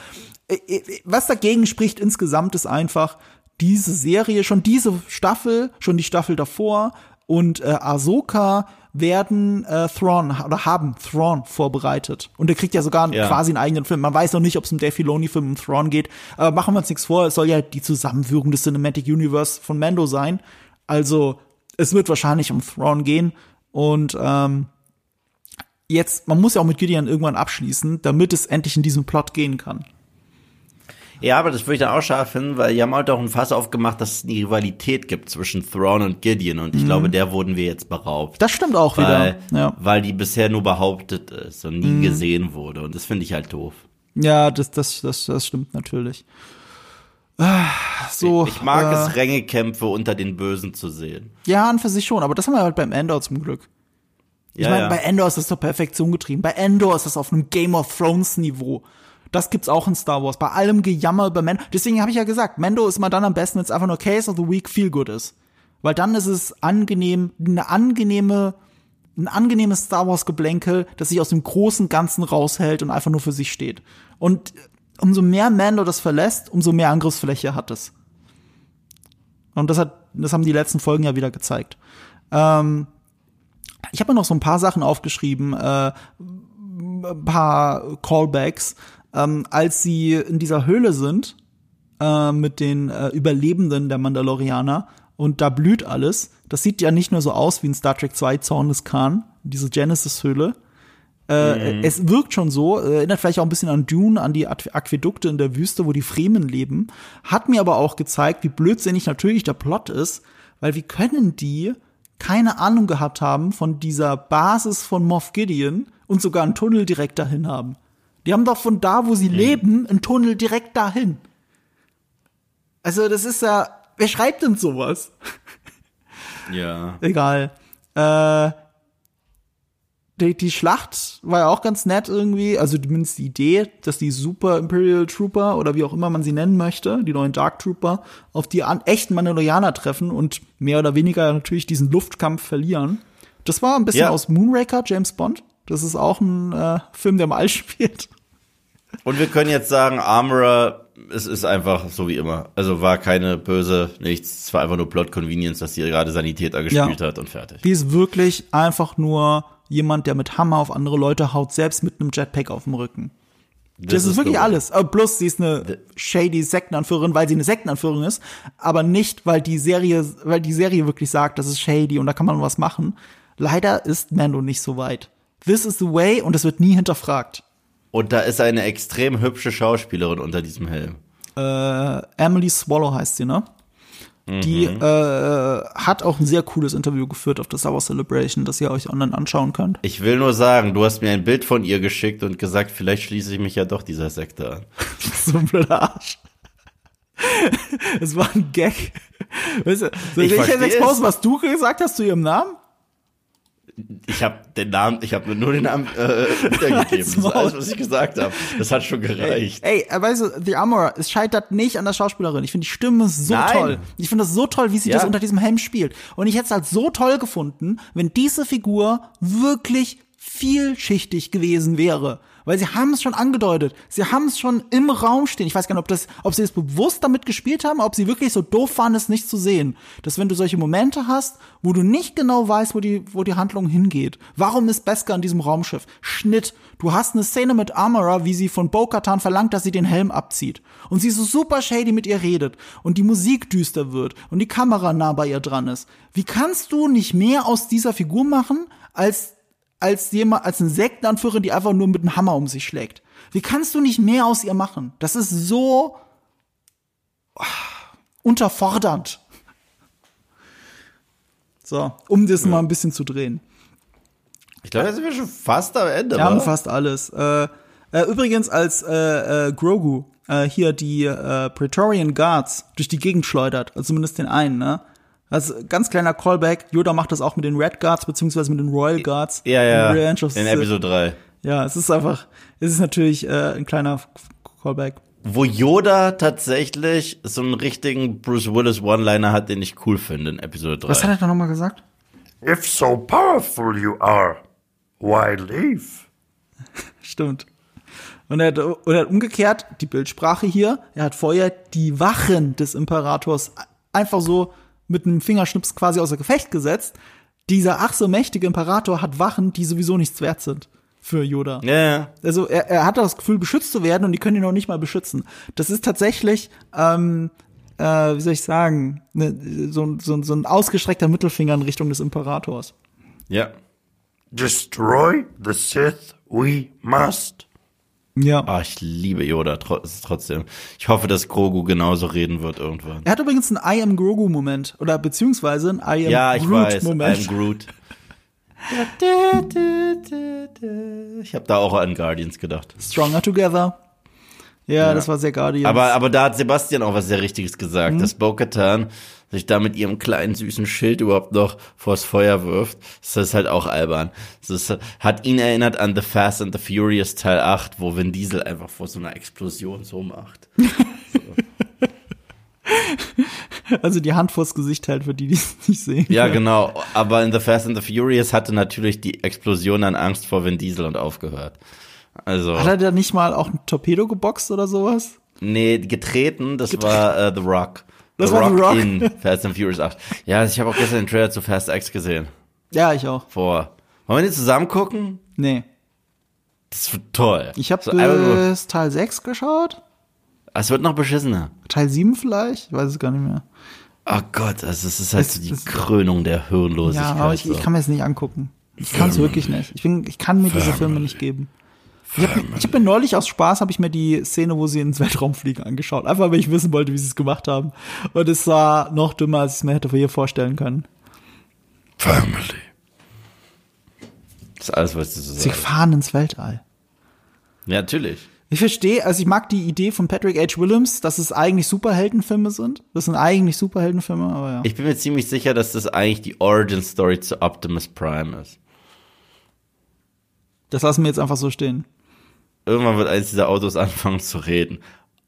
Äh, Was dagegen spricht insgesamt ist einfach diese Serie, schon diese Staffel, schon die Staffel davor und äh, Ahsoka werden äh, Thrawn oder haben Thrawn vorbereitet. Und der kriegt ja sogar Ja. quasi einen eigenen Film. Man weiß noch nicht, ob es um Dave Filoni-Film um Thrawn geht. Aber machen wir uns nichts vor, es soll ja die Zusammenführung des Cinematic Universe von Mando sein. Also es wird wahrscheinlich um Thrawn gehen. Und ähm, jetzt, man muss ja auch mit Gideon irgendwann abschließen, damit es endlich in diesem Plot gehen kann. Ja, aber das würde ich dann auch scharf finden, weil die haben halt auch ein Fass aufgemacht, dass es eine Rivalität gibt zwischen Thrawn und Gideon und ich glaube, der wurden wir jetzt beraubt. Das stimmt auch weil, wieder. Ja, weil die bisher nur behauptet ist und nie gesehen wurde und das finde ich halt doof. ja das, das, das, das stimmt natürlich. Ah, So, ich mag äh, es, Rängekämpfe unter den Bösen zu sehen. Ja, an für sich schon, aber das haben wir halt beim Endor zum Glück. Ich Ja, meine, ja. bei Endor ist das doch Perfektion getrieben. Bei Endor ist das auf einem Game of Thrones Niveau. Das gibt's auch in Star Wars. Bei allem Gejammer über Mando. Deswegen habe ich ja gesagt, Mando ist immer dann am besten, wenn es einfach nur Case of the Week feel good ist. Weil dann ist es angenehm, eine angenehme, ein angenehmes Star Wars Geblänkel, das sich aus dem großen Ganzen raushält und einfach nur für sich steht. Und umso mehr Mando das verlässt, umso mehr Angriffsfläche hat es. Und das hat, das haben die letzten Folgen ja wieder gezeigt. Ähm, ich habe mir noch so ein paar Sachen aufgeschrieben, äh, ein paar Callbacks, ähm, als sie in dieser Höhle sind äh, mit den äh, Überlebenden der Mandalorianer und da blüht alles. Das sieht ja nicht nur so aus wie in Star Trek 2 Zorn des Khan, diese Genesis-Höhle. Äh, Es wirkt schon so, äh, erinnert vielleicht auch ein bisschen an Dune, an die Aqu- Aquädukte in der Wüste, wo die Fremen leben. Hat mir aber auch gezeigt, wie blödsinnig natürlich der Plot ist, weil wie können die keine Ahnung gehabt haben von dieser Basis von Moff Gideon und sogar einen Tunnel direkt dahin haben. Die haben doch von da, wo sie leben, einen Tunnel direkt dahin. Also das ist ja, wer schreibt denn sowas? Ja. Egal. Äh, die, die Schlacht war ja auch ganz nett irgendwie. Also zumindest die Idee, dass die Super Imperial Trooper oder wie auch immer man sie nennen möchte, die neuen Dark Trooper, auf die echten Mandalorianer treffen und mehr oder weniger natürlich diesen Luftkampf verlieren. Das war ein bisschen Ja. aus Moonraker, James Bond. Das ist auch ein äh, Film, der im All spielt. Und wir können jetzt sagen, Armorer, es ist einfach so wie immer. Also war keine böse, nichts. Es war einfach nur Plot Convenience, dass sie gerade Sanitäter gespielt hat und fertig. Die ist wirklich einfach nur jemand, der mit Hammer auf andere Leute haut, selbst mit einem Jetpack auf dem Rücken. Das, ist, wirklich so. alles. Aber plus, sie ist eine shady Sektenanführerin, weil sie eine Sektenanführerin ist, aber nicht, weil die Serie, weil die Serie wirklich sagt, das ist shady und da kann man was machen. Leider ist Mando nicht so weit. This is the way und es wird nie hinterfragt. Und da ist eine extrem hübsche Schauspielerin unter diesem Helm. Äh, Emily Swallow heißt sie, ne? Die Mhm. äh, hat auch ein sehr cooles Interview geführt auf der Star Wars Celebration, das ihr euch online anschauen könnt. Ich will nur sagen, du hast mir ein Bild von ihr geschickt und gesagt, vielleicht schließe ich mich ja doch dieser Sekte an. so ein blöder Arsch. Es war ein Gag. Weißt du, Ich ich, jetzt es. was du gesagt hast zu ihrem Namen? Ich habe den Namen, ich habe nur den Namen äh, wiedergegeben. Das ist alles, was ich gesagt habe. Das hat schon gereicht. Ey, äh, weißt du, The Armorer, es scheitert nicht an der Schauspielerin. Ich finde die Stimme so Nein. toll. Ich finde das so toll, wie sie Ja. das unter diesem Helm spielt. Und ich hätte es halt so toll gefunden, wenn diese Figur wirklich vielschichtig gewesen wäre. Weil sie haben es schon angedeutet. Sie haben es schon im Raum stehen. Ich weiß gar nicht, ob, das, ob sie es bewusst damit gespielt haben, ob sie wirklich so doof waren, es nicht zu sehen. Dass wenn du solche Momente hast, wo du nicht genau weißt, wo die, wo die Handlung hingeht. Warum ist Beskar in diesem Raumschiff? Schnitt. Du hast eine Szene mit Armorer, wie sie von Bo-Katan verlangt, dass sie den Helm abzieht. Und sie so super shady mit ihr redet. Und die Musik düster wird. Und die Kamera nah bei ihr dran ist. Wie kannst du nicht mehr aus dieser Figur machen, als als jemand, als eine Sektenanführerin, die einfach nur mit einem Hammer um sich schlägt. Wie kannst du nicht mehr aus ihr machen? Das ist so ah, unterfordernd. So, um das mal ein bisschen zu drehen. Ich glaube, da sind wir schon fast am Ende. Wir haben fast alles. Äh, äh, übrigens, als äh, äh, Grogu äh, hier die äh, Praetorian Guards durch die Gegend schleudert, also zumindest den einen, ne? Also ganz kleiner Callback. Yoda macht das auch mit den Red Guards beziehungsweise mit den Royal Guards. Ja, ja. in Revenge of In. Episode 3. Ja, es ist einfach, es ist natürlich äh, ein kleiner Callback. Wo Yoda tatsächlich so einen richtigen Bruce Willis One-Liner hat, den ich cool finde in Episode 3. Was hat er da nochmal gesagt? If so powerful you are, why leave? Stimmt. Und er, hat, und er hat umgekehrt die Bildsprache hier. Er hat vorher die Wachen des Imperators einfach so mit einem Fingerschnips quasi außer Gefecht gesetzt. Dieser ach so mächtige Imperator hat Wachen, die sowieso nichts wert sind für Yoda. Ja. Also er, er hat das Gefühl, beschützt zu werden und die können ihn noch nicht mal beschützen. Das ist tatsächlich, ähm, äh, wie soll ich sagen, ne, so, so, so ein ausgestreckter Mittelfinger in Richtung des Imperators. Ja. Destroy the Sith we must. Ja. Ah, ich liebe Yoda tro trotzdem. Ich hoffe, dass Grogu genauso reden wird irgendwann. Er hat übrigens einen I am Grogu Moment oder beziehungsweise einen I am Ja, ich Groot weiß. Moment. I'm Groot. Ich habe da auch an Guardians gedacht. Stronger Together. Ja, das war sehr Guardians. Aber, aber da hat Sebastian auch was sehr Richtiges Mhm. gesagt, dass Bo-Katan sich da mit ihrem kleinen süßen Schild überhaupt noch vors Feuer wirft. Das ist halt auch albern. Das hat ihn erinnert an The Fast and the Furious Teil 8, wo Vin Diesel einfach vor so einer Explosion so macht. also die Hand vors Gesicht hält, für die, die es nicht sehen. Ja, genau. Aber in The Fast and the Furious hatte natürlich die Explosion dann Angst vor Vin Diesel und aufgehört. Also, Hat er da nicht mal auch ein Torpedo geboxt oder sowas? nee, getreten, das war äh, The Rock. Das war The Rock. in Fast and Furious 8. Ja, ich habe auch gestern den Trailer zu Fast X gesehen. Ja, ich auch. Vor. Wollen wir den zusammen gucken? Nee. Das wird toll. Ich habe so, bis Teil 6 geschaut. Es wird noch beschissener. Teil 7 vielleicht? Ich weiß es gar nicht mehr. Oh Gott, also es ist halt Es- so die es- Krönung der Hirnlosigkeit. Ja, aber ich, so. ich kann mir das nicht angucken. Ich kann es wirklich nicht. Ich, bin, ich kann mir diese Filme nicht geben. Ich habe ich hab mir neulich aus Spaß habe ich mir die Szene, wo sie ins Weltraum fliegen, angeschaut. Einfach, weil ich wissen wollte, wie sie es gemacht haben. Und es war noch dümmer, als ich es mir hätte hier vorstellen können. Family. das ist alles, was du so Sie sagst. fahren ins Weltall. Ja, natürlich. Ich verstehe, also ich mag die Idee von Patrick H. Williams, dass es eigentlich Superheldenfilme sind. Das sind eigentlich Superheldenfilme, aber ja. Ich bin mir ziemlich sicher, dass das eigentlich die Origin Story zu Optimus Prime ist. Das lassen wir jetzt einfach so stehen. Irgendwann wird eins dieser Autos anfangen zu reden.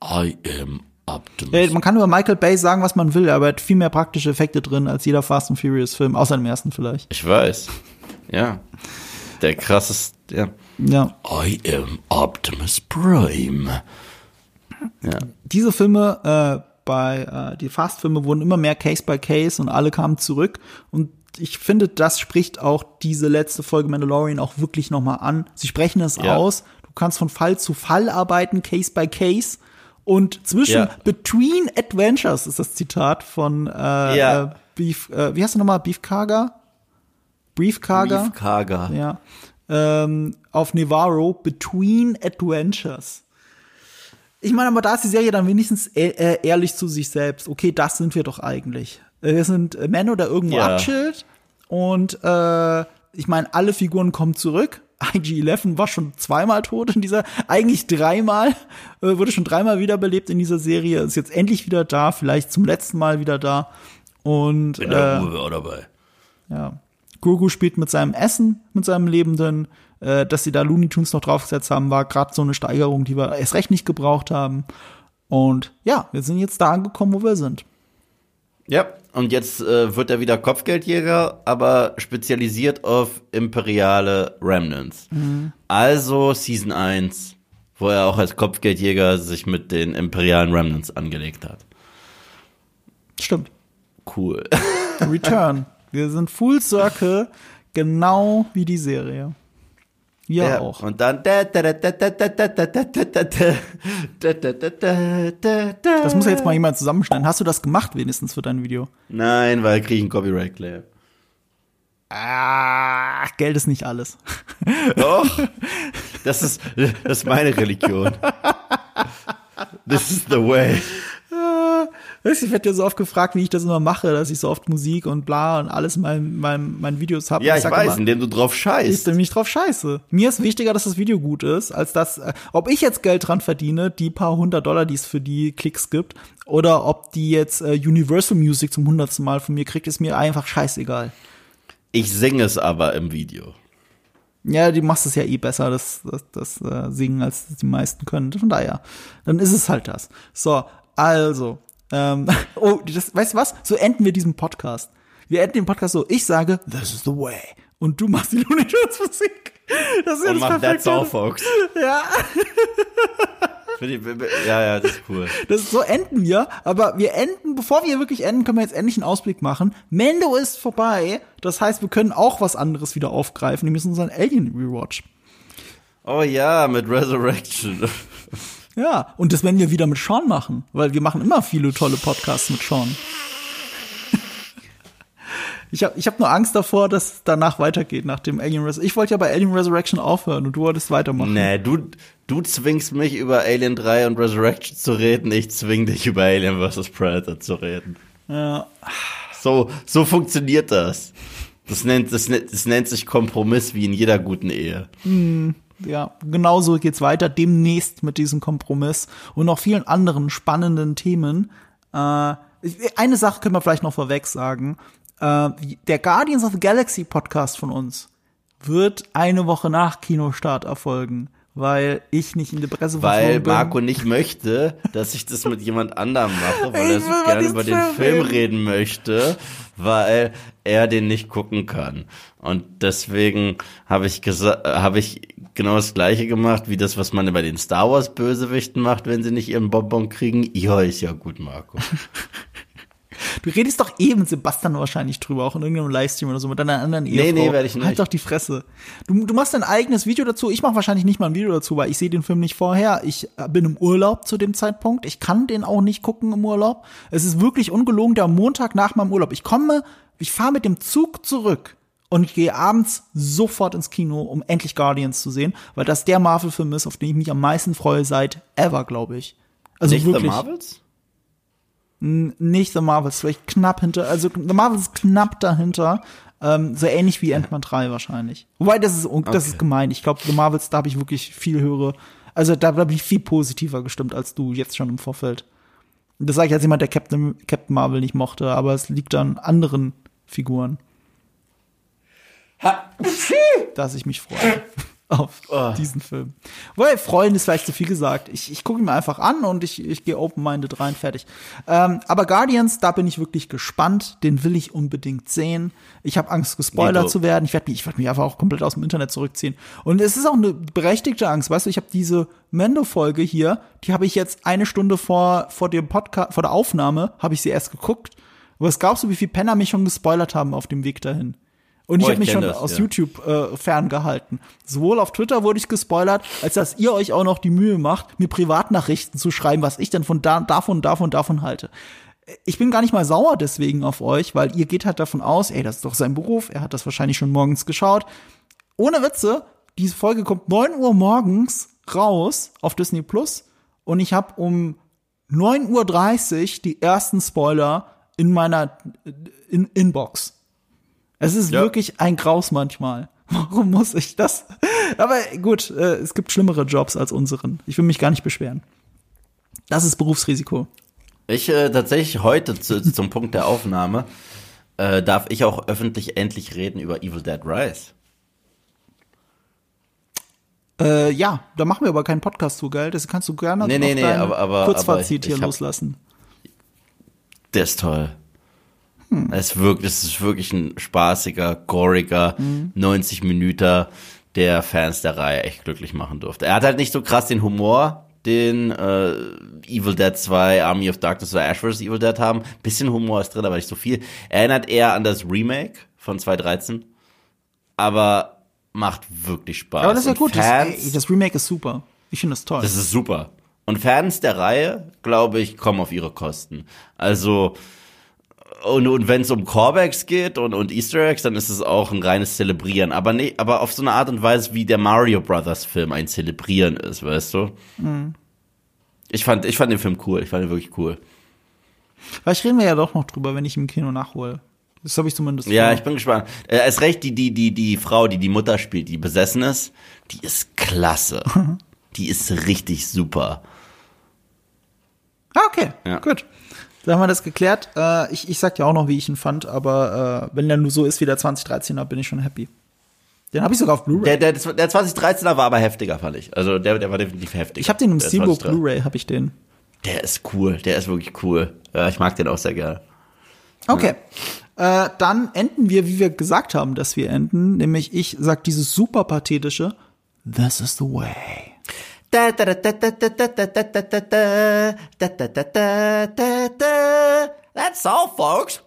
I am Optimus. Man kann über Michael Bay sagen, was man will, aber er hat viel mehr praktische Effekte drin als jeder Fast and Furious Film, außer dem ersten vielleicht. Ich weiß. Ja. Der krasseste, ja. Ja. I am Optimus Prime. Ja. Diese Filme, äh, bei äh, die Fast-Filme wurden immer mehr Case by Case und alle kamen zurück. Und ich finde, das spricht auch diese letzte Folge Mandalorian auch wirklich nochmal an. Sie sprechen es Ja. aus. Du kannst von Fall zu Fall arbeiten, Case by Case. Und zwischen Ja. Between Adventures ist das Zitat von äh, Ja. äh, Beef, äh, wie heißt du nochmal? Beef Karga? Brief Karga? Brief Karga. Ja. Ähm, auf Nevarro, Between Adventures. Ich meine, aber da ist die Serie dann wenigstens e äh, ehrlich zu sich selbst. Okay, das sind wir doch eigentlich. Wir sind Männer, der irgendwo Ja. abchillt. Und äh, ich meine, alle Figuren kommen zurück. IG-11 war schon zweimal tot in dieser, eigentlich dreimal, äh, wurde schon dreimal wiederbelebt in dieser Serie, ist jetzt endlich wieder da, vielleicht zum letzten Mal wieder da. Und Bin der äh, Uwe auch dabei. ja. Grogu spielt mit seinem Essen, mit seinem Lebenden. Äh, dass sie da Looney Tunes noch draufgesetzt haben, war gerade so eine Steigerung, die wir erst recht nicht gebraucht haben. Und ja, wir sind jetzt da angekommen, wo wir sind. Ja, und jetzt äh, wird er wieder Kopfgeldjäger, aber spezialisiert auf imperiale Remnants. Also Season 1, wo er auch als Kopfgeldjäger sich mit den imperialen Remnants angelegt hat. Stimmt. Cool. Return. wir sind Full Circle, genau wie die Serie. Ja, auch. Und dann. Das muss ja jetzt mal jemand zusammenschneiden. Hast du das gemacht wenigstens für dein Video? Nein, weil kriege ich einen Copyright Claim. Ah, Geld ist nicht alles. Doch. Das ist, das ist meine Religion. This is the way. Weißt ich werde ja so oft gefragt, wie ich das immer mache, dass ich so oft Musik und bla und alles in meinen mein, mein Videos habe. Ja, ich weiß, indem du drauf ich scheißt. bin mich drauf scheiße. Mir ist wichtiger, dass das Video gut ist, als dass, äh, ob ich jetzt Geld dran verdiene, die paar hundert Dollar, die es für die Klicks gibt, oder ob die jetzt äh, Universal Music zum hundertsten Mal von mir kriegt, ist mir einfach scheißegal. Ich singe es aber im Video. Ja, du machst es ja eh besser, das, das, das äh, Singen, als die meisten können. Von daher, dann ist es halt das. So, also, ähm, oh, das, weißt du was? So enden wir diesen Podcast. Wir enden den Podcast so, ich sage, this is the way. Und du machst die Looney Tunes Musik. Das ist ja Und das mach That's all, folks. Ja, Ja, ja, das ist cool. das ist, so enden wir. Aber wir enden, bevor wir wirklich enden, können wir jetzt endlich einen Ausblick machen. Mendo ist vorbei. Das heißt, wir können auch was anderes wieder aufgreifen, nämlich unseren Alien Rewatch. Oh ja, mit Resurrection. Ja, und das werden wir wieder mit Sean machen, weil wir machen immer viele tolle Podcasts mit Sean. Ich habe ich hab nur Angst davor, dass es danach weitergeht nach dem Alien Resurrection. Ich wollte ja bei Alien Resurrection aufhören und du wolltest weitermachen. Nee, du, du zwingst mich über Alien 3 und Resurrection zu reden, ich zwing dich über Alien vs. Predator zu reden. Ja. So, so funktioniert das. Das nennt, das, das nennt sich Kompromiss wie in jeder guten Ehe. Ja, genauso geht's weiter demnächst mit diesem Kompromiss und noch vielen anderen spannenden Themen. Äh, eine Sache können wir vielleicht noch vorweg sagen. Äh, der Guardians of the Galaxy Podcast von uns wird eine Woche nach Kinostart erfolgen, weil ich nicht in der Presse Weil bin. Marco nicht möchte, dass ich das mit jemand anderem mache, weil er so gerne über den Film Film reden. reden möchte, weil er den nicht gucken kann. Und deswegen habe ich gesagt, habe ich genau das gleiche gemacht, wie das, was man bei den Star Wars Bösewichten macht, wenn sie nicht ihren Bonbon kriegen. Ja, ist ja gut, Marco. Du redest doch eben mit Sebastian wahrscheinlich drüber, auch in irgendeinem Livestream oder so mit deiner anderen Ehefrau. nee, werd ich nicht. Halt doch die Fresse. Du, du machst dein eigenes Video dazu. Ich mache wahrscheinlich nicht mal ein Video dazu, weil ich sehe den Film nicht vorher. Ich äh, bin im Urlaub zu dem Zeitpunkt. Ich kann den auch nicht gucken im Urlaub. Es ist wirklich ungelogen der Montag nach meinem Urlaub. Ich komme, ich fahre mit dem Zug zurück und ich gehe abends sofort ins Kino, um endlich Guardians zu sehen, weil das der Marvel-Film ist, auf den ich mich am meisten freue seit ever, glaube ich. Also nicht wirklich The Marvels? Nicht The Marvels, vielleicht knapp hinter, also The Marvels ist knapp dahinter, ähm, so ähnlich wie Ant-Man 3 wahrscheinlich. Wobei, das ist, das Okay. ist gemein. Ich glaube, The Marvels, da habe ich wirklich viel höhere, also da, da bin ich viel positiver gestimmt als du jetzt schon im Vorfeld. Das sage ich als jemand, der Captain, Captain Marvel nicht mochte, aber es liegt an anderen Figuren, dass ich mich freue. auf Oh. diesen Film. Weil freuen ist vielleicht zu viel gesagt. Ich, ich gucke ihn mir einfach an und ich, ich gehe open-minded rein, fertig. Ähm, aber Guardians, da bin ich wirklich gespannt. Den will ich unbedingt sehen. Ich habe Angst, gespoilert Nico. zu werden. Ich werde mich, ich werd mich einfach auch komplett aus dem Internet zurückziehen. Und es ist auch eine berechtigte Angst. Weißt du, ich habe diese Mendo-Folge hier, die habe ich jetzt eine Stunde vor, vor dem Podcast, vor der Aufnahme, habe ich sie erst geguckt. Aber was glaubst du, wie viele Penner mich schon gespoilert haben auf dem Weg dahin? Und ich Oh, habe ich mich schon das, aus ja. YouTube äh, ferngehalten. Sowohl auf Twitter wurde ich gespoilert, als dass ihr euch auch noch die Mühe macht, mir Privatnachrichten zu schreiben, was ich denn von da, davon, davon, davon halte. Ich bin gar nicht mal sauer deswegen auf euch, weil ihr geht halt davon aus, ey, das ist doch sein Beruf, er hat das wahrscheinlich schon morgens geschaut. Ohne Witze, diese Folge kommt 9 Uhr morgens raus auf Disney Plus und ich habe um 9.30 Uhr die ersten Spoiler in meiner in Inbox. Es ist Ja. wirklich ein Graus manchmal. Warum muss ich das? Aber gut, äh, es gibt schlimmere Jobs als unseren. Ich will mich gar nicht beschweren. Das ist Berufsrisiko. Ich äh, tatsächlich heute zu, zum Punkt der Aufnahme äh, darf ich auch öffentlich endlich reden über Evil Dead Rise. Äh, ja, da machen wir aber keinen Podcast zu, gell? Das kannst du gerne Nee, nee, nee, aber- aber- Kurzfazit aber ich- hier ich hab- loslassen. Der ist toll. Hm. Es ist wirklich, es ist wirklich ein spaßiger, goriger 90 Minuten, der Fans der Reihe echt glücklich machen durfte. Er hat halt nicht so krass den Humor, den äh, Evil Dead 2, Army of Darkness oder Ash vs. Evil Dead haben. Bisschen Humor ist drin, aber nicht so viel. Erinnert eher an das Remake von 2013, aber macht wirklich Spaß. Aber das ist ja gut. Das, Fans, ey, das Remake ist super. Ich finde das toll. das ist super. Und Fans der Reihe, glaube ich, kommen auf ihre Kosten. Also, und, und wenn es um Callbacks geht und, und Easter Eggs, dann ist es auch ein reines Zelebrieren. Aber nee, aber auf so eine Art und Weise, wie der Mario Brothers Film ein Zelebrieren ist, weißt du? Ich fand, ich fand den Film cool. Ich fand ihn wirklich cool. Vielleicht reden wir ja doch noch drüber, wenn ich im Kino nachhole. Das habe ich zumindest Ja, ich bin gespannt. Äh, erst recht, die, die, die, die Frau, die die Mutter spielt, die besessen ist, die ist klasse. die ist richtig super. Ah, okay, Ja. gut. Dann haben wir das geklärt. Äh, ich, ich sag dir auch noch, wie ich ihn fand, aber äh, wenn der nur so ist wie der 2013er, bin ich schon happy. Den habe ich sogar auf Blu-ray. Der, der, der 2013er war aber heftiger, fand ich. Also der, der war definitiv heftiger. Ich habe den im Steelbook 2013er. Blu-ray, habe ich den. Der ist cool, der ist wirklich cool. Ja, ich mag den auch sehr gerne. Okay. Äh, dann enden wir, wie wir gesagt haben, dass wir enden. Nämlich ich sag dieses super pathetische This is the way. That's all, folks.